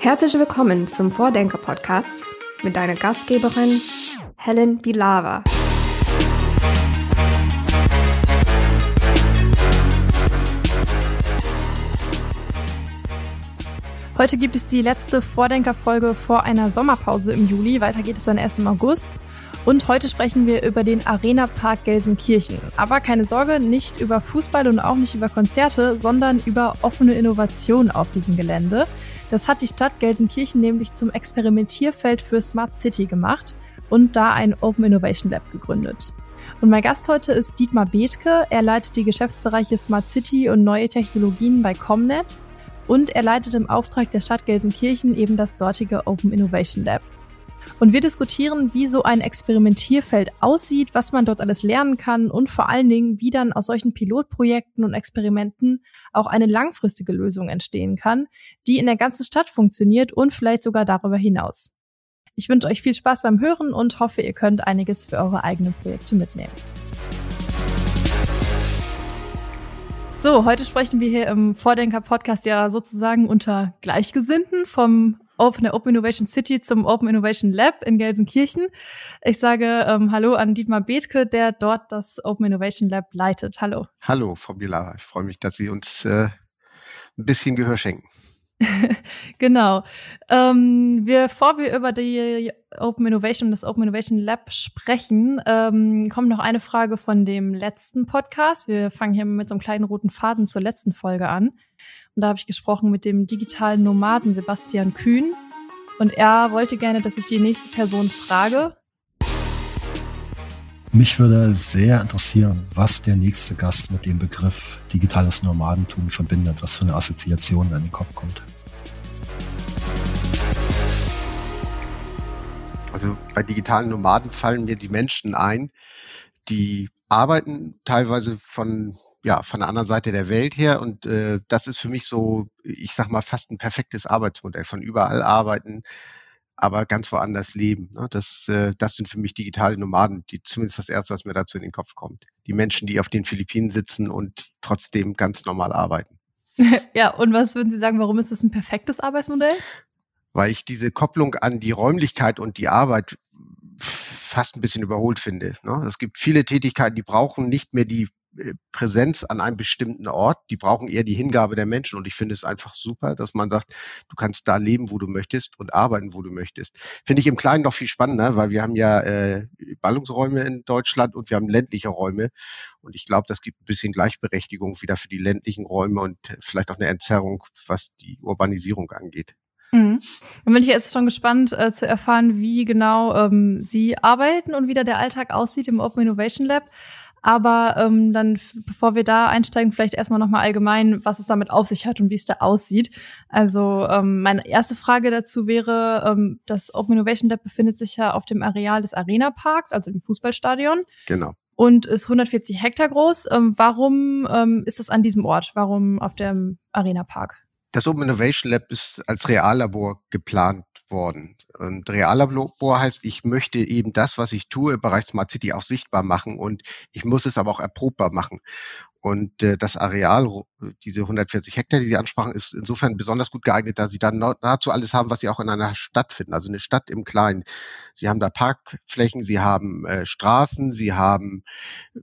Herzlich willkommen zum Vordenker-Podcast mit deiner Gastgeberin Helen Bilava. Heute gibt es die letzte Vordenker-Folge vor einer Sommerpause im Juli. Weiter geht es dann erst im August. Und heute sprechen wir über den Arena Park Gelsenkirchen. Aber keine Sorge, nicht über Fußball und auch nicht über Konzerte, sondern über offene Innovation auf diesem Gelände. Das hat die Stadt Gelsenkirchen nämlich zum Experimentierfeld für Smart City gemacht und da ein Open Innovation Lab gegründet. Und mein Gast heute ist Dietmar Bethke. Er leitet die Geschäftsbereiche Smart City und neue Technologien bei Comnet. Und er leitet im Auftrag der Stadt Gelsenkirchen eben das dortige Open Innovation Lab. Und wir diskutieren, wie so ein Experimentierfeld aussieht, was man dort alles lernen kann und vor allen Dingen, wie dann aus solchen Pilotprojekten und Experimenten auch eine langfristige Lösung entstehen kann, die in der ganzen Stadt funktioniert und vielleicht sogar darüber hinaus. Ich wünsche euch viel Spaß beim Hören und hoffe, ihr könnt einiges für eure eigenen Projekte mitnehmen. So, heute sprechen wir hier im Vordenker-Podcast ja sozusagen unter Gleichgesinnten vom Open, der Open Innovation City zum Open Innovation Lab in Gelsenkirchen. Ich sage ähm, Hallo an Dietmar Bethke, der dort das Open Innovation Lab leitet. Hallo. Hallo, Frau Bilar. Ich freue mich, dass Sie uns äh, ein bisschen Gehör schenken. genau. Ähm, bevor wir über die Open Innovation, das Open Innovation Lab sprechen, ähm, kommt noch eine Frage von dem letzten Podcast. Wir fangen hier mit so einem kleinen roten Faden zur letzten Folge an. Und da habe ich gesprochen mit dem digitalen Nomaden Sebastian Kühn. Und er wollte gerne, dass ich die nächste Person frage. Mich würde sehr interessieren, was der nächste Gast mit dem Begriff digitales Nomadentum verbindet, was für eine Assoziation an den Kopf kommt. Also bei digitalen Nomaden fallen mir die Menschen ein, die arbeiten teilweise von ja, von der anderen Seite der Welt her. Und äh, das ist für mich so, ich sag mal, fast ein perfektes Arbeitsmodell. Von überall arbeiten, aber ganz woanders leben. Ne? Das, äh, das sind für mich digitale Nomaden, die zumindest das Erste, was mir dazu in den Kopf kommt. Die Menschen, die auf den Philippinen sitzen und trotzdem ganz normal arbeiten. ja, und was würden Sie sagen, warum ist das ein perfektes Arbeitsmodell? Weil ich diese Kopplung an die Räumlichkeit und die Arbeit fast ein bisschen überholt finde. Ne? Es gibt viele Tätigkeiten, die brauchen nicht mehr die Präsenz an einem bestimmten Ort. Die brauchen eher die Hingabe der Menschen. Und ich finde es einfach super, dass man sagt, du kannst da leben, wo du möchtest und arbeiten, wo du möchtest. Finde ich im Kleinen noch viel spannender, weil wir haben ja äh, Ballungsräume in Deutschland und wir haben ländliche Räume. Und ich glaube, das gibt ein bisschen Gleichberechtigung wieder für die ländlichen Räume und vielleicht auch eine Entzerrung, was die Urbanisierung angeht. Mhm. Dann bin ich jetzt schon gespannt äh, zu erfahren, wie genau ähm, Sie arbeiten und wie da der Alltag aussieht im Open Innovation Lab. Aber ähm, dann, bevor wir da einsteigen, vielleicht erstmal nochmal allgemein, was es damit auf sich hat und wie es da aussieht. Also ähm, meine erste Frage dazu wäre, ähm, das Open Innovation Lab befindet sich ja auf dem Areal des Arena Parks, also dem Fußballstadion. Genau. Und ist 140 Hektar groß. Ähm, warum ähm, ist das an diesem Ort? Warum auf dem Arena Park? Das Open Innovation Lab ist als Reallabor geplant worden. Und Reallabor heißt, ich möchte eben das, was ich tue im Bereich Smart City auch sichtbar machen und ich muss es aber auch erprobbar machen. Und äh, das Areal, diese 140 Hektar, die Sie ansprachen, ist insofern besonders gut geeignet, da Sie dann nahezu alles haben, was Sie auch in einer Stadt finden, also eine Stadt im Kleinen. Sie haben da Parkflächen, Sie haben äh, Straßen, Sie haben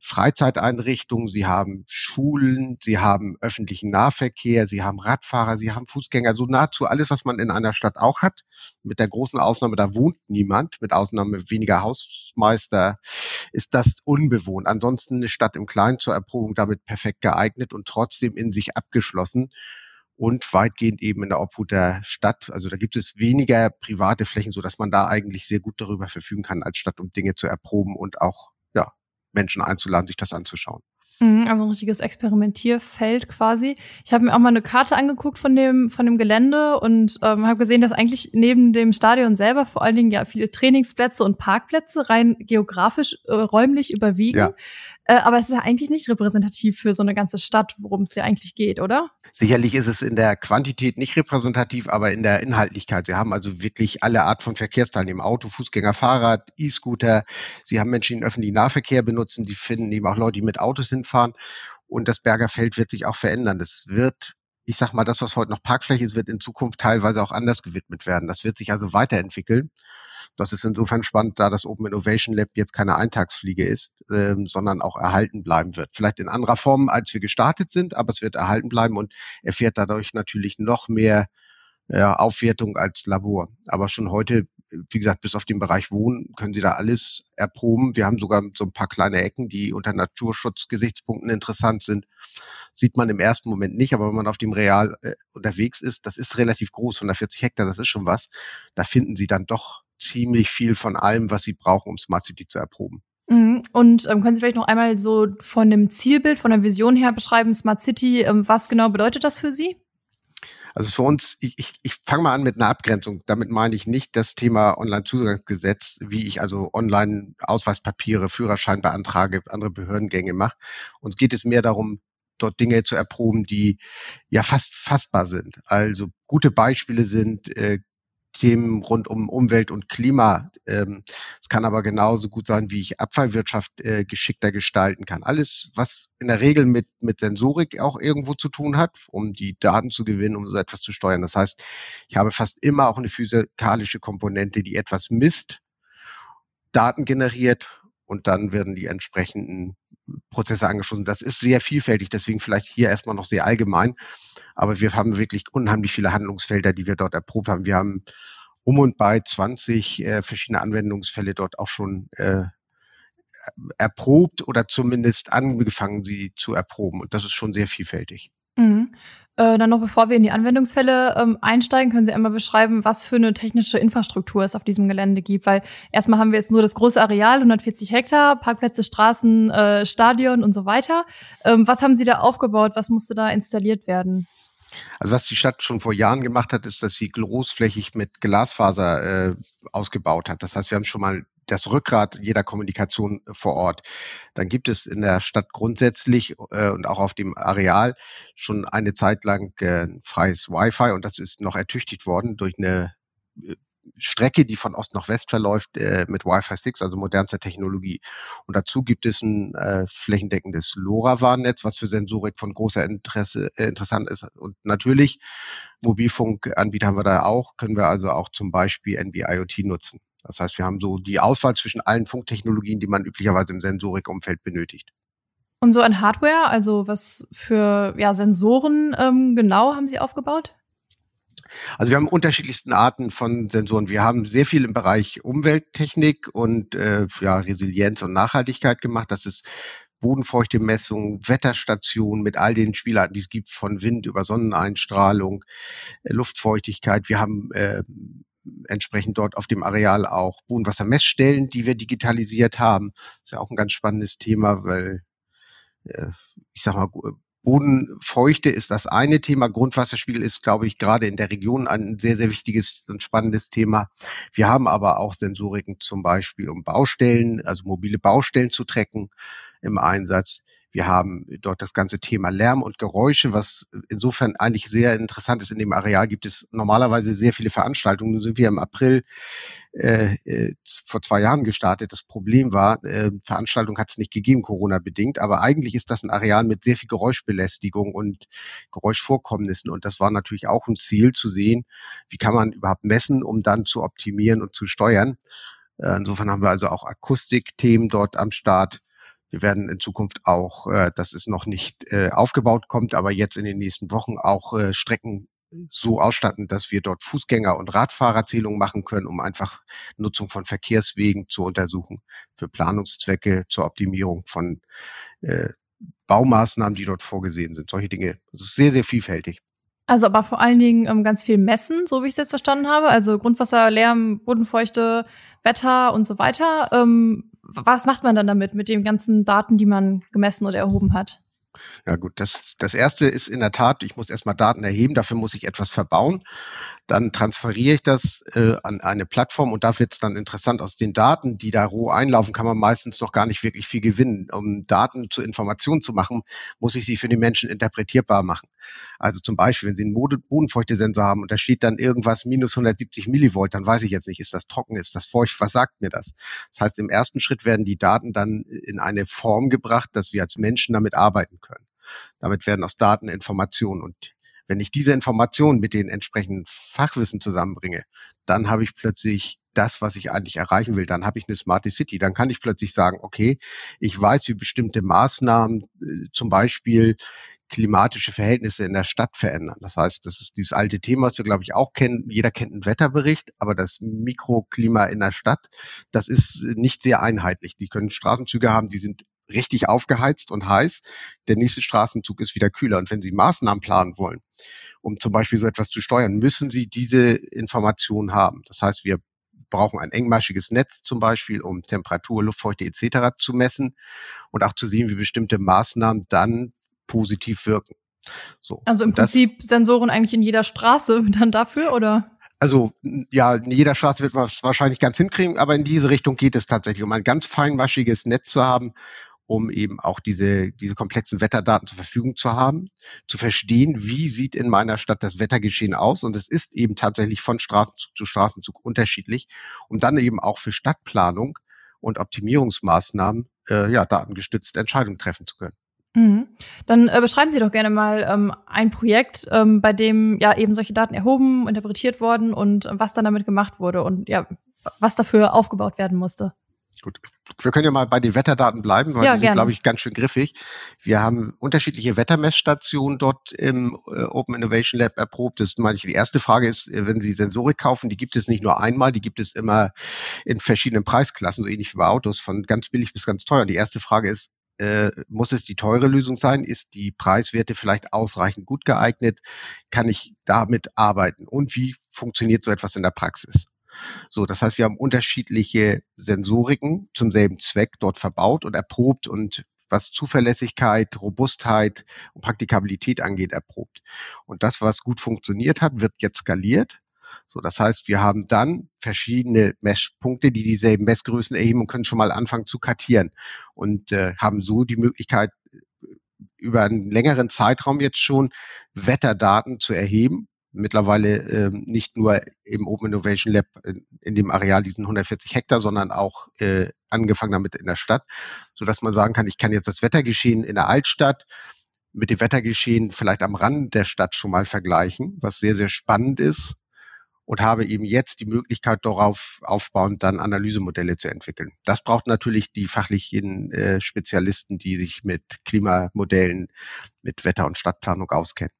Freizeiteinrichtungen, Sie haben Schulen, Sie haben öffentlichen Nahverkehr, Sie haben Radfahrer, Sie haben Fußgänger, so nahezu alles, was man in einer Stadt auch hat. Mit der großen Ausnahme, da wohnt niemand, mit Ausnahme weniger Hausmeister, ist das unbewohnt. Ansonsten eine Stadt im Kleinen zur Erprobung damit perfekt geeignet und trotzdem in sich abgeschlossen und weitgehend eben in der Obhut der Stadt. Also da gibt es weniger private Flächen, so dass man da eigentlich sehr gut darüber verfügen kann als Stadt, um Dinge zu erproben und auch ja, Menschen einzuladen, sich das anzuschauen. Mhm, also ein richtiges Experimentierfeld quasi. Ich habe mir auch mal eine Karte angeguckt von dem von dem Gelände und ähm, habe gesehen, dass eigentlich neben dem Stadion selber vor allen Dingen ja viele Trainingsplätze und Parkplätze rein geografisch äh, räumlich überwiegen. Ja. Äh, aber es ist ja eigentlich nicht repräsentativ für so eine ganze Stadt, worum es ja eigentlich geht, oder? Sicherlich ist es in der Quantität nicht repräsentativ, aber in der Inhaltlichkeit. Sie haben also wirklich alle Art von Verkehrsteilnehmern, Auto, Fußgänger, Fahrrad, E-Scooter. Sie haben Menschen, die den öffentlichen Nahverkehr benutzen. Die finden eben auch Leute, die mit Autos hinfahren. Und das Berger Feld wird sich auch verändern. Es wird ich sag mal, das, was heute noch Parkfläche ist, wird in Zukunft teilweise auch anders gewidmet werden. Das wird sich also weiterentwickeln. Das ist insofern spannend, da das Open Innovation Lab jetzt keine Eintagsfliege ist, ähm, sondern auch erhalten bleiben wird. Vielleicht in anderer Form, als wir gestartet sind, aber es wird erhalten bleiben und erfährt dadurch natürlich noch mehr ja, Aufwertung als Labor. Aber schon heute, wie gesagt, bis auf den Bereich Wohnen können Sie da alles erproben. Wir haben sogar so ein paar kleine Ecken, die unter Naturschutzgesichtspunkten interessant sind. Sieht man im ersten Moment nicht, aber wenn man auf dem Real äh, unterwegs ist, das ist relativ groß, 140 Hektar, das ist schon was. Da finden Sie dann doch ziemlich viel von allem, was Sie brauchen, um Smart City zu erproben. Mhm. Und ähm, können Sie vielleicht noch einmal so von dem Zielbild, von der Vision her beschreiben, Smart City, ähm, was genau bedeutet das für Sie? Also für uns, ich, ich, ich fange mal an mit einer Abgrenzung. Damit meine ich nicht das Thema Online-Zugangsgesetz, wie ich also online Ausweispapiere, Führerschein beantrage, andere Behördengänge mache. Uns geht es mehr darum, dort Dinge zu erproben, die ja fast fassbar sind. Also gute Beispiele sind äh, Themen rund um Umwelt und Klima. Ähm, es kann aber genauso gut sein, wie ich Abfallwirtschaft äh, geschickter gestalten kann. Alles, was in der Regel mit, mit Sensorik auch irgendwo zu tun hat, um die Daten zu gewinnen, um so etwas zu steuern. Das heißt, ich habe fast immer auch eine physikalische Komponente, die etwas misst, Daten generiert und dann werden die entsprechenden Prozesse angeschlossen. Das ist sehr vielfältig, deswegen vielleicht hier erstmal noch sehr allgemein. Aber wir haben wirklich unheimlich viele Handlungsfelder, die wir dort erprobt haben. Wir haben um und bei 20 äh, verschiedene Anwendungsfälle dort auch schon äh, erprobt oder zumindest angefangen, sie zu erproben. Und das ist schon sehr vielfältig. Mhm. Äh, dann noch bevor wir in die Anwendungsfälle ähm, einsteigen, können Sie einmal beschreiben, was für eine technische Infrastruktur es auf diesem Gelände gibt. Weil erstmal haben wir jetzt nur das große Areal, 140 Hektar, Parkplätze, Straßen, äh, Stadion und so weiter. Ähm, was haben Sie da aufgebaut? Was musste da installiert werden? Also was die Stadt schon vor Jahren gemacht hat, ist, dass sie großflächig mit Glasfaser äh, ausgebaut hat. Das heißt, wir haben schon mal das Rückgrat jeder Kommunikation vor Ort. Dann gibt es in der Stadt grundsätzlich äh, und auch auf dem Areal schon eine Zeit lang äh, freies Wi-Fi und das ist noch ertüchtigt worden durch eine äh, Strecke, die von Ost nach West verläuft, äh, mit Wi-Fi 6, also modernster Technologie. Und dazu gibt es ein äh, flächendeckendes LoRaWAN-Netz, was für Sensorik von großer Interesse äh, interessant ist. Und natürlich, Mobilfunkanbieter haben wir da auch, können wir also auch zum Beispiel NB-IoT nutzen. Das heißt, wir haben so die Auswahl zwischen allen Funktechnologien, die man üblicherweise im Sensorikumfeld benötigt. Und so an Hardware, also was für ja, Sensoren ähm, genau haben Sie aufgebaut? Also wir haben unterschiedlichsten Arten von Sensoren. Wir haben sehr viel im Bereich Umwelttechnik und äh, ja, Resilienz und Nachhaltigkeit gemacht. Das ist Bodenfeuchte Messung, Wetterstation mit all den Spielarten, die es gibt, von Wind über Sonneneinstrahlung, äh, Luftfeuchtigkeit. Wir haben äh, entsprechend dort auf dem Areal auch Bodenwassermessstellen, die wir digitalisiert haben. Das ist ja auch ein ganz spannendes Thema, weil äh, ich sag mal, Bodenfeuchte ist das eine Thema. Grundwasserspiegel ist, glaube ich, gerade in der Region ein sehr, sehr wichtiges und spannendes Thema. Wir haben aber auch Sensoriken zum Beispiel, um Baustellen, also mobile Baustellen zu tracken im Einsatz. Wir haben dort das ganze Thema Lärm und Geräusche, was insofern eigentlich sehr interessant ist. In dem Areal gibt es normalerweise sehr viele Veranstaltungen. Nun sind wir im April äh, äh, vor zwei Jahren gestartet. Das Problem war, äh, Veranstaltung hat es nicht gegeben, Corona-bedingt, aber eigentlich ist das ein Areal mit sehr viel Geräuschbelästigung und Geräuschvorkommnissen. Und das war natürlich auch ein Ziel zu sehen, wie kann man überhaupt messen, um dann zu optimieren und zu steuern. Äh, insofern haben wir also auch Akustikthemen dort am Start wir werden in Zukunft auch, äh, das ist noch nicht äh, aufgebaut, kommt aber jetzt in den nächsten Wochen auch äh, Strecken so ausstatten, dass wir dort Fußgänger- und Radfahrerzählungen machen können, um einfach Nutzung von Verkehrswegen zu untersuchen für Planungszwecke zur Optimierung von äh, Baumaßnahmen, die dort vorgesehen sind. Solche Dinge. Das ist sehr, sehr vielfältig. Also aber vor allen Dingen ähm, ganz viel messen, so wie ich es jetzt verstanden habe. Also Grundwasser, Lärm, Bodenfeuchte, Wetter und so weiter. Ähm, was macht man dann damit, mit den ganzen Daten, die man gemessen oder erhoben hat? Ja gut, das, das erste ist in der Tat, ich muss erstmal Daten erheben, dafür muss ich etwas verbauen. Dann transferiere ich das äh, an eine Plattform und da wird es dann interessant. Aus den Daten, die da roh einlaufen, kann man meistens noch gar nicht wirklich viel gewinnen. Um Daten zu Informationen zu machen, muss ich sie für die Menschen interpretierbar machen. Also zum Beispiel, wenn Sie einen Bodenfeuchtesensor haben und da steht dann irgendwas minus 170 Millivolt, dann weiß ich jetzt nicht, ist das trocken, ist das feucht, was sagt mir das? Das heißt, im ersten Schritt werden die Daten dann in eine Form gebracht, dass wir als Menschen damit arbeiten können. Damit werden aus Daten Informationen und Wenn ich diese Informationen mit den entsprechenden Fachwissen zusammenbringe, dann habe ich plötzlich das, was ich eigentlich erreichen will. Dann habe ich eine Smart City. Dann kann ich plötzlich sagen, okay, ich weiß, wie bestimmte Maßnahmen, äh, zum Beispiel klimatische Verhältnisse in der Stadt verändern. Das heißt, das ist dieses alte Thema, was wir, glaube ich, auch kennen. Jeder kennt einen Wetterbericht, aber das Mikroklima in der Stadt, das ist nicht sehr einheitlich. Die können Straßenzüge haben, die sind richtig aufgeheizt und heiß. Der nächste Straßenzug ist wieder kühler. Und wenn Sie Maßnahmen planen wollen, um zum Beispiel so etwas zu steuern, müssen Sie diese Informationen haben. Das heißt, wir brauchen ein engmaschiges Netz zum Beispiel, um Temperatur, Luftfeuchte etc. zu messen und auch zu sehen, wie bestimmte Maßnahmen dann positiv wirken. So. Also im Prinzip Sensoren eigentlich in jeder Straße dann dafür, oder? Also ja, in jeder Straße wird man es wahrscheinlich ganz hinkriegen, aber in diese Richtung geht es tatsächlich, um ein ganz feinmaschiges Netz zu haben, um eben auch diese, diese komplexen Wetterdaten zur Verfügung zu haben, zu verstehen, wie sieht in meiner Stadt das Wettergeschehen aus. Und es ist eben tatsächlich von Straßenzug zu Straßenzug unterschiedlich, um dann eben auch für Stadtplanung und Optimierungsmaßnahmen äh, ja, datengestützte Entscheidungen treffen zu können. Mhm. Dann äh, beschreiben Sie doch gerne mal ähm, ein Projekt, ähm, bei dem ja eben solche Daten erhoben, interpretiert wurden und äh, was dann damit gemacht wurde und ja, was dafür aufgebaut werden musste. Gut. Wir können ja mal bei den Wetterdaten bleiben, weil ja, die sind, glaube ich, ganz schön griffig. Wir haben unterschiedliche Wettermessstationen dort im äh, Open Innovation Lab erprobt. Das meine ich, die erste Frage ist, äh, wenn Sie Sensorik kaufen, die gibt es nicht nur einmal, die gibt es immer in verschiedenen Preisklassen, so ähnlich wie bei Autos, von ganz billig bis ganz teuer. Und die erste Frage ist, äh, muss es die teure Lösung sein? Ist die Preiswerte vielleicht ausreichend gut geeignet? Kann ich damit arbeiten? Und wie funktioniert so etwas in der Praxis? So, das heißt, wir haben unterschiedliche Sensoriken zum selben Zweck dort verbaut und erprobt und was Zuverlässigkeit, Robustheit und Praktikabilität angeht, erprobt. Und das, was gut funktioniert hat, wird jetzt skaliert so, das heißt, wir haben dann verschiedene Messpunkte, die dieselben Messgrößen erheben und können schon mal anfangen zu kartieren und äh, haben so die Möglichkeit, über einen längeren Zeitraum jetzt schon Wetterdaten zu erheben. Mittlerweile äh, nicht nur im Open Innovation Lab in, in, dem Areal diesen 140 Hektar, sondern auch äh, angefangen damit in der Stadt, so dass man sagen kann, ich kann jetzt das Wettergeschehen in der Altstadt mit dem Wettergeschehen vielleicht am Rand der Stadt schon mal vergleichen, was sehr, sehr spannend ist und habe eben jetzt die Möglichkeit, darauf aufbauend dann Analysemodelle zu entwickeln. Das braucht natürlich die fachlichen äh, Spezialisten, die sich mit Klimamodellen, mit Wetter- und Stadtplanung auskennen.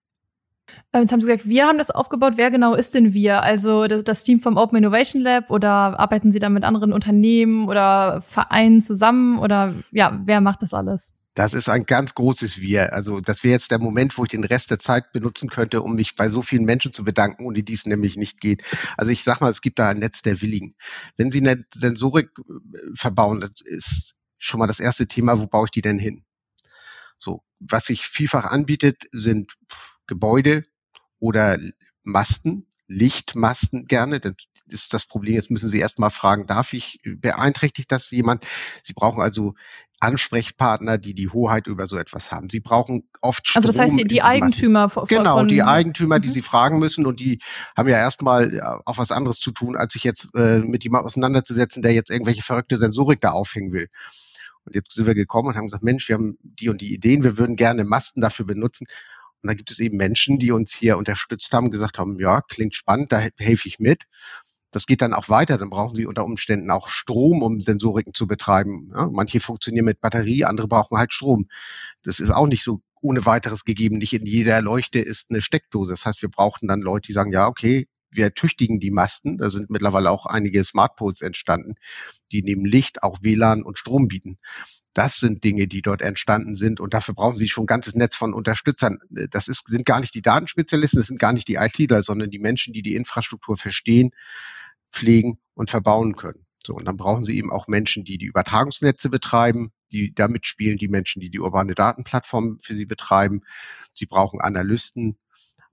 Ähm, jetzt haben Sie gesagt, wir haben das aufgebaut. Wer genau ist denn wir? Also das, das, Team vom Open Innovation Lab oder arbeiten Sie da mit anderen Unternehmen oder Vereinen zusammen oder ja, wer macht das alles? Das ist ein ganz großes Wir. Also das wäre jetzt der Moment, wo ich den Rest der Zeit benutzen könnte, um mich bei so vielen Menschen zu bedanken, ohne die es nämlich nicht geht. Also ich sag mal, es gibt da ein Netz der Willigen. Wenn Sie eine Sensorik äh, verbauen, das ist schon mal das erste Thema, wo baue ich die denn hin? So, was sich vielfach anbietet, sind Gebäude oder Masten, Lichtmasten gerne. Das ist das Problem. Jetzt müssen Sie erst mal fragen, darf ich, beeinträchtigt das jemand? Sie brauchen also Ansprechpartner, die die Hoheit über so etwas haben. Sie brauchen oft Strom. Also das heißt, die, die Eigentümer von, Genau, die Eigentümer, die mhm. sie fragen müssen und die haben ja erstmal auch was anderes zu tun, als sich jetzt äh, mit jemandem auseinanderzusetzen, der jetzt irgendwelche verrückte Sensorik da aufhängen will. Und jetzt sind wir gekommen und haben gesagt, Mensch, wir haben die und die Ideen, wir würden gerne Masten dafür benutzen. Und da gibt es eben Menschen, die uns hier unterstützt haben, gesagt haben, ja, klingt spannend, da helfe ich mit. Das geht dann auch weiter. Dann brauchen Sie unter Umständen auch Strom, um Sensoriken zu betreiben. Ja, manche funktionieren mit Batterie, andere brauchen halt Strom. Das ist auch nicht so ohne weiteres gegeben. Nicht in jeder Leuchte ist eine Steckdose. Das heißt, wir brauchten dann Leute, die sagen, ja, okay, wir tüchtigen die Masten. Da sind mittlerweile auch einige Smartpoles entstanden, die neben Licht auch WLAN und Strom bieten. Das sind Dinge, die dort entstanden sind und dafür brauchen Sie schon ein ganzes Netz von Unterstützern. Das ist, sind gar nicht die Datenspezialisten, das sind gar nicht die ITler, sondern die Menschen, die die Infrastruktur verstehen, pflegen und verbauen können. So, und dann brauchen Sie eben auch Menschen, die die Übertragungsnetze betreiben, die damit spielen, die Menschen, die die urbane Datenplattform für Sie betreiben. Sie brauchen Analysten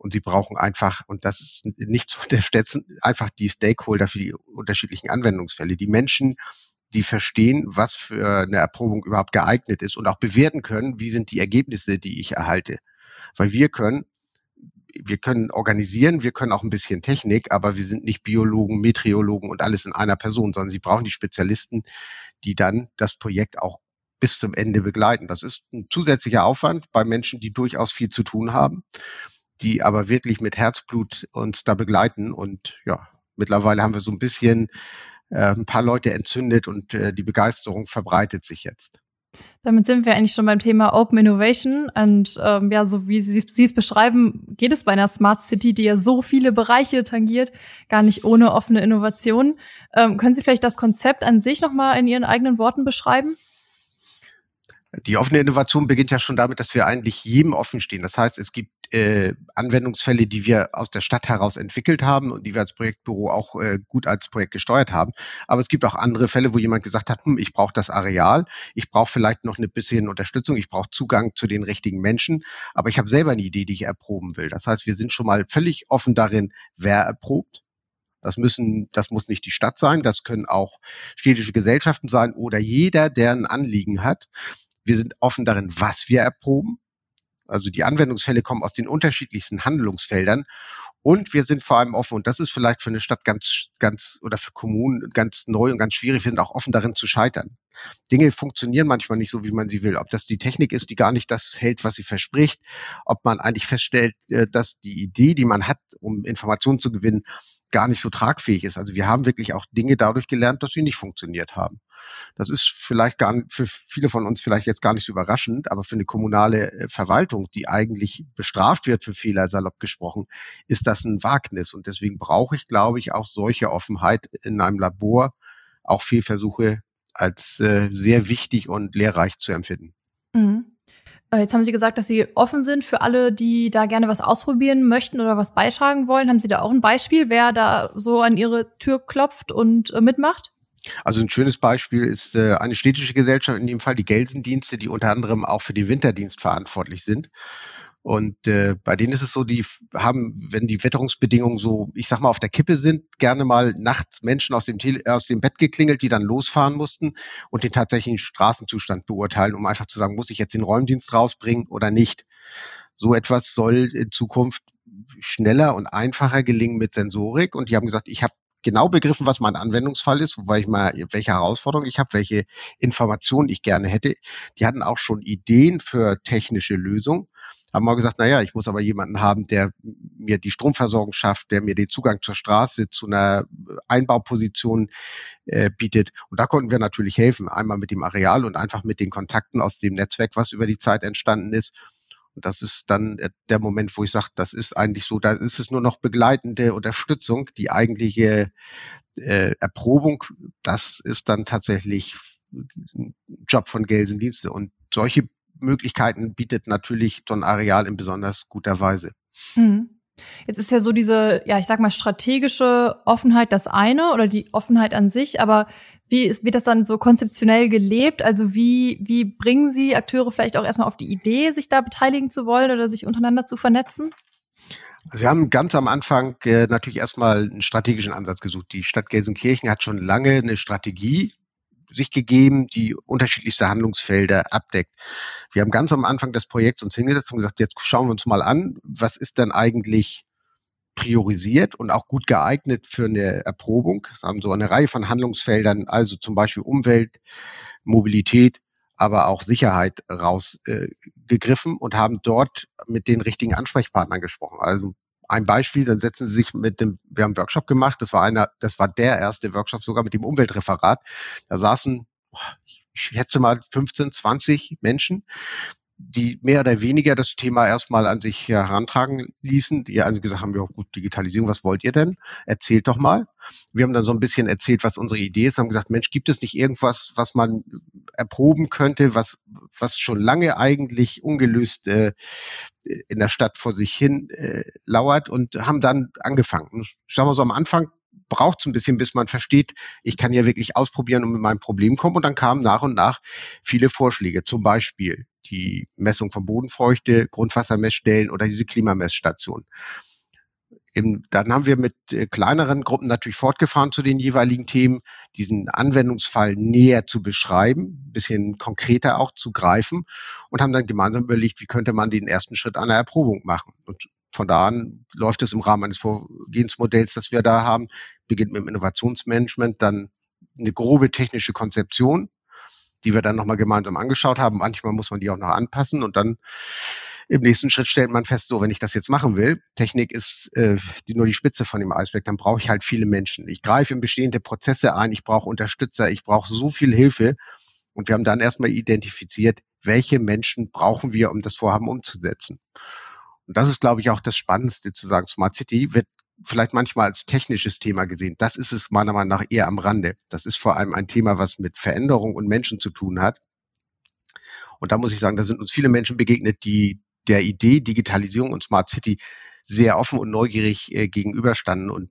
und Sie brauchen einfach, und das ist nicht zu unterschätzen, einfach die Stakeholder für die unterschiedlichen Anwendungsfälle. Die Menschen, die verstehen, was für eine Erprobung überhaupt geeignet ist und auch bewerten können, wie sind die Ergebnisse, die ich erhalte. Weil wir können wir können organisieren, wir können auch ein bisschen Technik, aber wir sind nicht Biologen, Meteorologen und alles in einer Person, sondern sie brauchen die Spezialisten, die dann das Projekt auch bis zum Ende begleiten. Das ist ein zusätzlicher Aufwand bei Menschen, die durchaus viel zu tun haben, die aber wirklich mit Herzblut uns da begleiten. Und ja, mittlerweile haben wir so ein bisschen äh, ein paar Leute entzündet und äh, die Begeisterung verbreitet sich jetzt. Damit sind wir eigentlich schon beim Thema Open Innovation. Und ähm, ja, so wie Sie, Sie es beschreiben, geht es bei einer Smart City, die ja so viele Bereiche tangiert, gar nicht ohne offene Innovation. Ähm, können Sie vielleicht das Konzept an sich nochmal in Ihren eigenen Worten beschreiben? Die offene Innovation beginnt ja schon damit, dass wir eigentlich jedem offen stehen. Das heißt, es gibt äh, Anwendungsfälle, die wir aus der Stadt heraus entwickelt haben und die wir als Projektbüro auch äh, gut als Projekt gesteuert haben. Aber es gibt auch andere Fälle, wo jemand gesagt hat, hm, ich brauche das Areal, ich brauche vielleicht noch eine bisschen Unterstützung, ich brauche Zugang zu den richtigen Menschen, aber ich habe selber eine Idee, die ich erproben will. Das heißt, wir sind schon mal völlig offen darin, wer erprobt. Das müssen, das muss nicht die Stadt sein, das können auch städtische Gesellschaften sein oder jeder, der ein Anliegen hat. Wir sind offen darin, was wir erproben. Also die Anwendungsfälle kommen aus den unterschiedlichsten Handlungsfeldern. Und wir sind vor allem offen, und das ist vielleicht für eine Stadt ganz, ganz oder für Kommunen ganz neu und ganz schwierig, wir sind auch offen darin zu scheitern. Dinge funktionieren manchmal nicht so, wie man sie will. Ob das die Technik ist, die gar nicht das hält, was sie verspricht, ob man eigentlich feststellt, äh, dass die Idee, die man hat, um Informationen zu gewinnen, gar nicht so tragfähig ist. Also wir haben wirklich auch Dinge dadurch gelernt, dass sie nicht funktioniert haben. Das ist vielleicht gar nicht, für viele von uns vielleicht jetzt gar nicht so überraschend, aber für eine kommunale äh, Verwaltung, die eigentlich bestraft wird für Fehler, salopp gesprochen, ist das ein Wagnis. Und deswegen brauche ich, glaube ich, auch solche Offenheit in einem Labor, auch Fehlversuche als äh, sehr wichtig und lehrreich zu empfinden. Mhm. Äh, jetzt haben Sie gesagt, dass Sie offen sind für alle, die da gerne was ausprobieren möchten oder was beitragen wollen. Haben Sie da auch ein Beispiel, wer da so an Ihre Tür klopft und äh, mitmacht? Also ein schönes Beispiel ist äh, eine städtische Gesellschaft, in dem Fall die Gelsendienste, die unter anderem auch für den Winterdienst verantwortlich sind. Und äh, bei denen ist es so, die haben, wenn die Wetterungsbedingungen so, ich sag mal, auf der Kippe sind, gerne mal nachts Menschen aus dem, Tele aus dem Bett geklingelt, die dann losfahren mussten und den tatsächlichen Straßenzustand beurteilen, um einfach zu sagen, muss ich jetzt den Räumdienst rausbringen oder nicht. So etwas soll in Zukunft schneller und einfacher gelingen mit Sensorik. Und die haben gesagt, ich habe genau begriffen, was mein Anwendungsfall ist, wobei ich mal, welche Herausforderungen ich habe, welche Informationen ich gerne hätte. Die hatten auch schon Ideen für technische Lösungen haben wir gesagt, na ja, ich muss aber jemanden haben, der mir die Stromversorgung schafft, der mir den Zugang zur Straße, zu einer Einbauposition äh, bietet. Und da konnten wir natürlich helfen. Einmal mit dem Areal und einfach mit den Kontakten aus dem Netzwerk, was über die Zeit entstanden ist. Und das ist dann äh, der Moment, wo ich sage, das ist eigentlich so, da ist es nur noch begleitende Unterstützung. Die eigentliche äh, Erprobung, das ist dann tatsächlich Job von Gelsendienste. Und solche Möglichkeiten bietet natürlich so ein Areal in besonders guter Weise. Mhm. Jetzt ist ja so diese, ja, ich sag mal, strategische Offenheit das eine oder die Offenheit an sich, aber wie wird das dann so konzeptionell gelebt? Also wie, wie bringen Sie Akteure vielleicht auch erstmal auf die Idee, sich da beteiligen zu wollen oder sich untereinander zu vernetzen? Also wir haben ganz am Anfang äh, natürlich erstmal einen strategischen Ansatz gesucht. Die Stadt Gelsenkirchen hat schon lange eine Strategie sich gegeben, die unterschiedlichste Handlungsfelder abdeckt. Wir haben ganz am Anfang des Projekts uns hingesetzt und gesagt, jetzt schauen wir uns mal an, was ist denn eigentlich priorisiert und auch gut geeignet für eine Erprobung. Wir haben so eine Reihe von Handlungsfeldern, also zum Beispiel Umwelt, Mobilität, aber auch Sicherheit rausgegriffen äh, und haben dort mit den richtigen Ansprechpartnern gesprochen. Also ein Beispiel, dann setzen Sie sich mit dem, wir haben einen Workshop gemacht, das war einer, das war der erste Workshop sogar mit dem Umweltreferat. Da saßen, ich schätze mal 15, 20 Menschen, die mehr oder weniger das Thema erstmal an sich herantragen ließen. Die also gesagt haben, ja gut, Digitalisierung, was wollt ihr denn? Erzählt doch mal. Wir haben dann so ein bisschen erzählt, was unsere Idee ist, haben gesagt, Mensch, gibt es nicht irgendwas, was man erproben könnte, was, was schon lange eigentlich ungelöst äh, in der Stadt vor sich hin äh, lauert und haben dann angefangen. Schauen wir so am Anfang braucht es ein bisschen, bis man versteht, ich kann ja wirklich ausprobieren und mit meinem Problem kommen. Und dann kamen nach und nach viele Vorschläge, zum Beispiel die Messung von Bodenfeuchte, Grundwassermessstellen oder diese Klimamessstation. Im, dann haben wir mit äh, kleineren Gruppen natürlich fortgefahren zu den jeweiligen Themen, diesen Anwendungsfall näher zu beschreiben, bisschen konkreter auch zu greifen und haben dann gemeinsam überlegt, wie könnte man den ersten Schritt einer Erprobung machen. Und von da an läuft es im Rahmen eines Vorgehensmodells, das wir da haben, beginnt mit dem Innovationsmanagement, dann eine grobe technische Konzeption, die wir dann nochmal gemeinsam angeschaut haben. Manchmal muss man die auch noch anpassen und dann Im nächsten Schritt stellt man fest, so, wenn ich das jetzt machen will, Technik ist äh, die, nur die Spitze von dem Eisberg, dann brauche ich halt viele Menschen. Ich greife in bestehende Prozesse ein, ich brauche Unterstützer, ich brauche so viel Hilfe. Und wir haben dann erstmal identifiziert, welche Menschen brauchen wir, um das Vorhaben umzusetzen. Und das ist, glaube ich, auch das Spannendste zu sagen. Smart City wird vielleicht manchmal als technisches Thema gesehen. Das ist es meiner Meinung nach eher am Rande. Das ist vor allem ein Thema, was mit Veränderung und Menschen zu tun hat. Und da muss ich sagen, da sind uns viele Menschen begegnet, die der Idee Digitalisierung und Smart City sehr offen und neugierig äh, gegenüberstanden und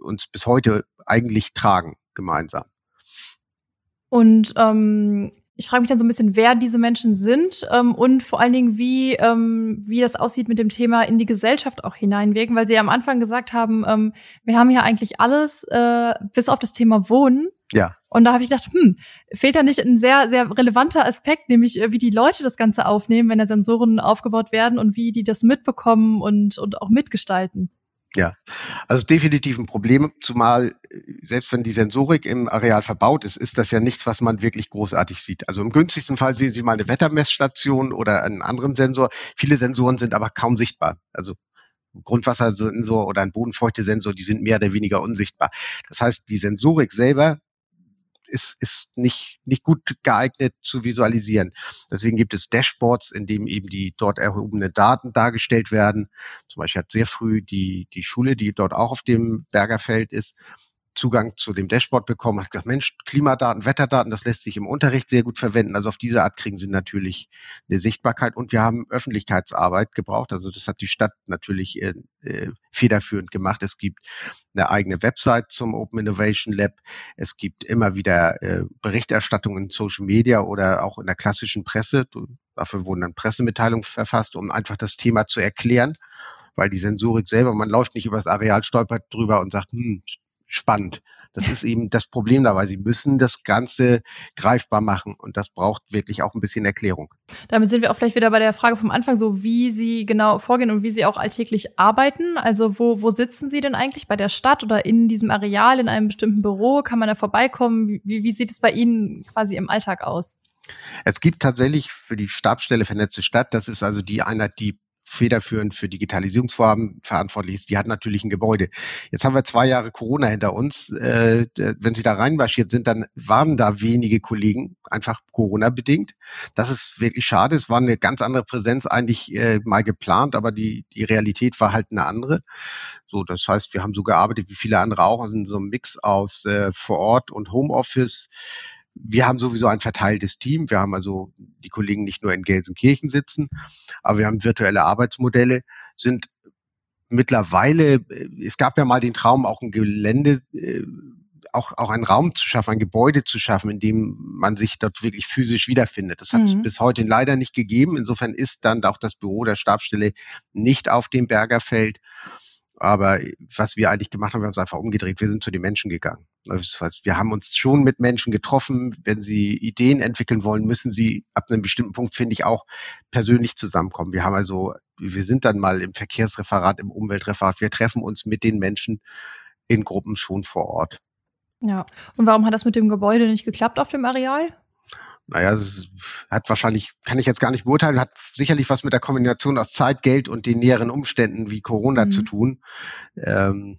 uns bis heute eigentlich tragen gemeinsam. Und ähm, ich frage mich dann so ein bisschen, wer diese Menschen sind ähm, und vor allen Dingen, wie, ähm, wie das aussieht mit dem Thema in die Gesellschaft auch hineinwirken, weil Sie ja am Anfang gesagt haben, ähm, wir haben ja eigentlich alles, äh, bis auf das Thema Wohnen. Ja. Und da habe ich gedacht, hm, fehlt da nicht ein sehr, sehr relevanter Aspekt, nämlich äh, wie die Leute das Ganze aufnehmen, wenn da Sensoren aufgebaut werden und wie die das mitbekommen und, und auch mitgestalten. Ja, also definitiv ein Problem, zumal äh, selbst wenn die Sensorik im Areal verbaut ist, ist das ja nichts, was man wirklich großartig sieht. Also im günstigsten Fall sehen Sie mal eine Wettermessstation oder einen anderen Sensor. Viele Sensoren sind aber kaum sichtbar. Also Grundwassersensor oder ein Bodenfeuchtesensor, die sind mehr oder weniger unsichtbar. Das heißt, die Sensorik selber ist, ist nicht, nicht gut geeignet zu visualisieren. Deswegen gibt es Dashboards, in dem eben die dort erhobenen Daten dargestellt werden. Zum Beispiel hat sehr früh die, die Schule, die dort auch auf dem Bergerfeld ist, Zugang zu dem Dashboard bekommen, hat gesagt, Mensch, Klimadaten, Wetterdaten, das lässt sich im Unterricht sehr gut verwenden. Also auf diese Art kriegen sie natürlich eine Sichtbarkeit und wir haben Öffentlichkeitsarbeit gebraucht. Also das hat die Stadt natürlich äh, äh, federführend gemacht. Es gibt eine eigene Website zum Open Innovation Lab. Es gibt immer wieder äh, Berichterstattungen in Social Media oder auch in der klassischen Presse. Dafür wurden dann Pressemitteilungen verfasst, um einfach das Thema zu erklären weil die Sensorik selber, man läuft nicht über das Areal, stolpert drüber und sagt, hm, spannend. Das ist eben das Problem dabei. Sie müssen das Ganze greifbar machen und das braucht wirklich auch ein bisschen Erklärung. Damit sind wir auch vielleicht wieder bei der Frage vom Anfang, so wie Sie genau vorgehen und wie Sie auch alltäglich arbeiten. Also wo, wo sitzen Sie denn eigentlich? Bei der Stadt oder in diesem Areal, in einem bestimmten Büro? Kann man da vorbeikommen? Wie, wie sieht es bei Ihnen quasi im Alltag aus? Es gibt tatsächlich für die Stabsstelle Vernetzte Stadt, das ist also die Einheit, die federführend für Digitalisierungsvorhaben verantwortlich ist, die hat natürlich ein Gebäude. Jetzt haben wir zwei Jahre Corona hinter uns. Äh, wenn Sie da reinmarschiert sind, dann waren da wenige Kollegen, einfach Corona-bedingt. Das ist wirklich schade. Es war eine ganz andere Präsenz eigentlich äh, mal geplant, aber die, die Realität war halt eine andere. So, das heißt, wir haben so gearbeitet wie viele andere auch in so einem Mix aus äh, vor Ort und Homeoffice wir haben sowieso ein verteiltes Team. Wir haben also die Kollegen nicht nur in Gelsenkirchen sitzen, aber wir haben virtuelle Arbeitsmodelle, sind mittlerweile, äh, es gab ja mal den Traum, auch ein Gelände, äh, auch, auch einen Raum zu schaffen, ein Gebäude zu schaffen, in dem man sich dort wirklich physisch wiederfindet. Das hat es mhm. bis heute leider nicht gegeben. Insofern ist dann auch das Büro der Stabstelle nicht auf dem Bergerfeld. Aber was wir eigentlich gemacht haben, wir haben uns einfach umgedreht. Wir sind zu den Menschen gegangen. Das heißt, wir haben uns schon mit Menschen getroffen. Wenn sie Ideen entwickeln wollen, müssen sie ab einem bestimmten Punkt, finde ich, auch persönlich zusammenkommen. Wir haben also, wir sind dann mal im Verkehrsreferat, im Umweltreferat. Wir treffen uns mit den Menschen in Gruppen schon vor Ort. Ja. Und warum hat das mit dem Gebäude nicht geklappt auf dem Areal? Naja, es hat wahrscheinlich, kann ich jetzt gar nicht beurteilen, hat sicherlich was mit der Kombination aus Zeit, Geld und den näheren Umständen wie Corona mhm. zu tun. Ähm,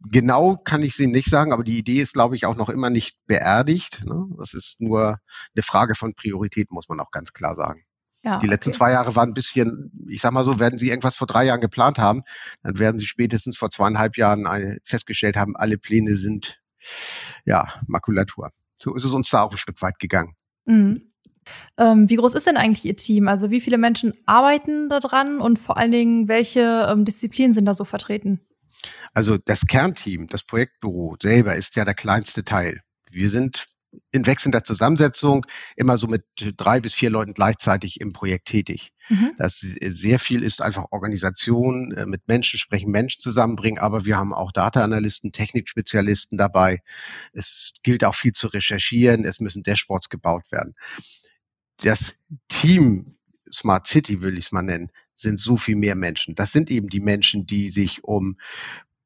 genau kann ich sie nicht sagen, aber die Idee ist, glaube ich, auch noch immer nicht beerdigt. Ne? Das ist nur eine Frage von Priorität, muss man auch ganz klar sagen. Ja, die letzten okay. zwei Jahre waren ein bisschen, ich sag mal so, werden Sie irgendwas vor drei Jahren geplant haben, dann werden Sie spätestens vor zweieinhalb Jahren festgestellt haben, alle Pläne sind ja Makulatur. So ist es uns da auch ein Stück weit gegangen. Mhm. Ähm, wie groß ist denn eigentlich Ihr Team? Also wie viele Menschen arbeiten da dran und vor allen Dingen, welche ähm, Disziplinen sind da so vertreten? Also das Kernteam, das Projektbüro selber ist ja der kleinste Teil. Wir sind in wechselnder Zusammensetzung immer so mit drei bis vier Leuten gleichzeitig im Projekt tätig. Mhm. Das sehr viel ist einfach Organisation, äh, mit Menschen sprechen, Menschen zusammenbringen, aber wir haben auch Data-Analysten, Technikspezialisten dabei. Es gilt auch viel zu recherchieren, es müssen Dashboards gebaut werden. Das Team Smart City, will ich es mal nennen, sind so viel mehr Menschen. Das sind eben die Menschen, die sich um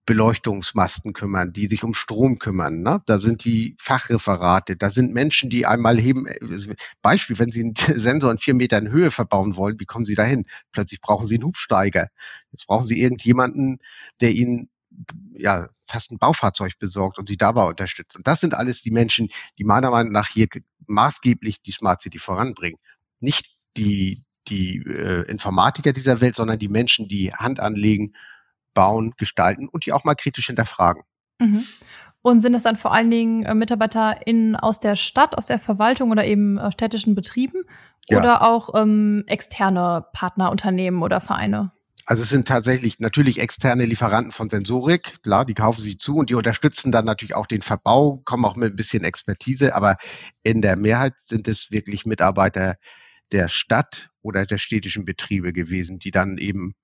Beleuchtungsmasten kümmern, die sich um Strom kümmern. Ne? Da sind die Fachreferate, da sind Menschen, die einmal heben. Äh, Beispiel, wenn Sie einen Sensor in vier Metern Höhe verbauen wollen, wie kommen Sie dahin? Plötzlich brauchen Sie einen Hubsteiger. Jetzt brauchen Sie irgendjemanden, der Ihnen ja fast ein Baufahrzeug besorgt und Sie dabei unterstützt. Und das sind alles die Menschen, die meiner Meinung nach hier maßgeblich die Smart City voranbringen. Nicht die die äh, Informatiker dieser Welt, sondern die Menschen, die Hand anlegen bauen, gestalten und die auch mal kritisch hinterfragen. Mhm. Und sind es dann vor allen Dingen äh, MitarbeiterInnen aus der Stadt, aus der Verwaltung oder eben äh, städtischen Betrieben ja. oder auch ähm, externe Partnerunternehmen oder Vereine? Also es sind tatsächlich natürlich externe Lieferanten von Sensorik, klar, die kaufen sie zu und die unterstützen dann natürlich auch den Verbau, kommen auch mit ein bisschen Expertise, aber in der Mehrheit sind es wirklich Mitarbeiter der Stadt oder der städtischen Betriebe gewesen, die dann eben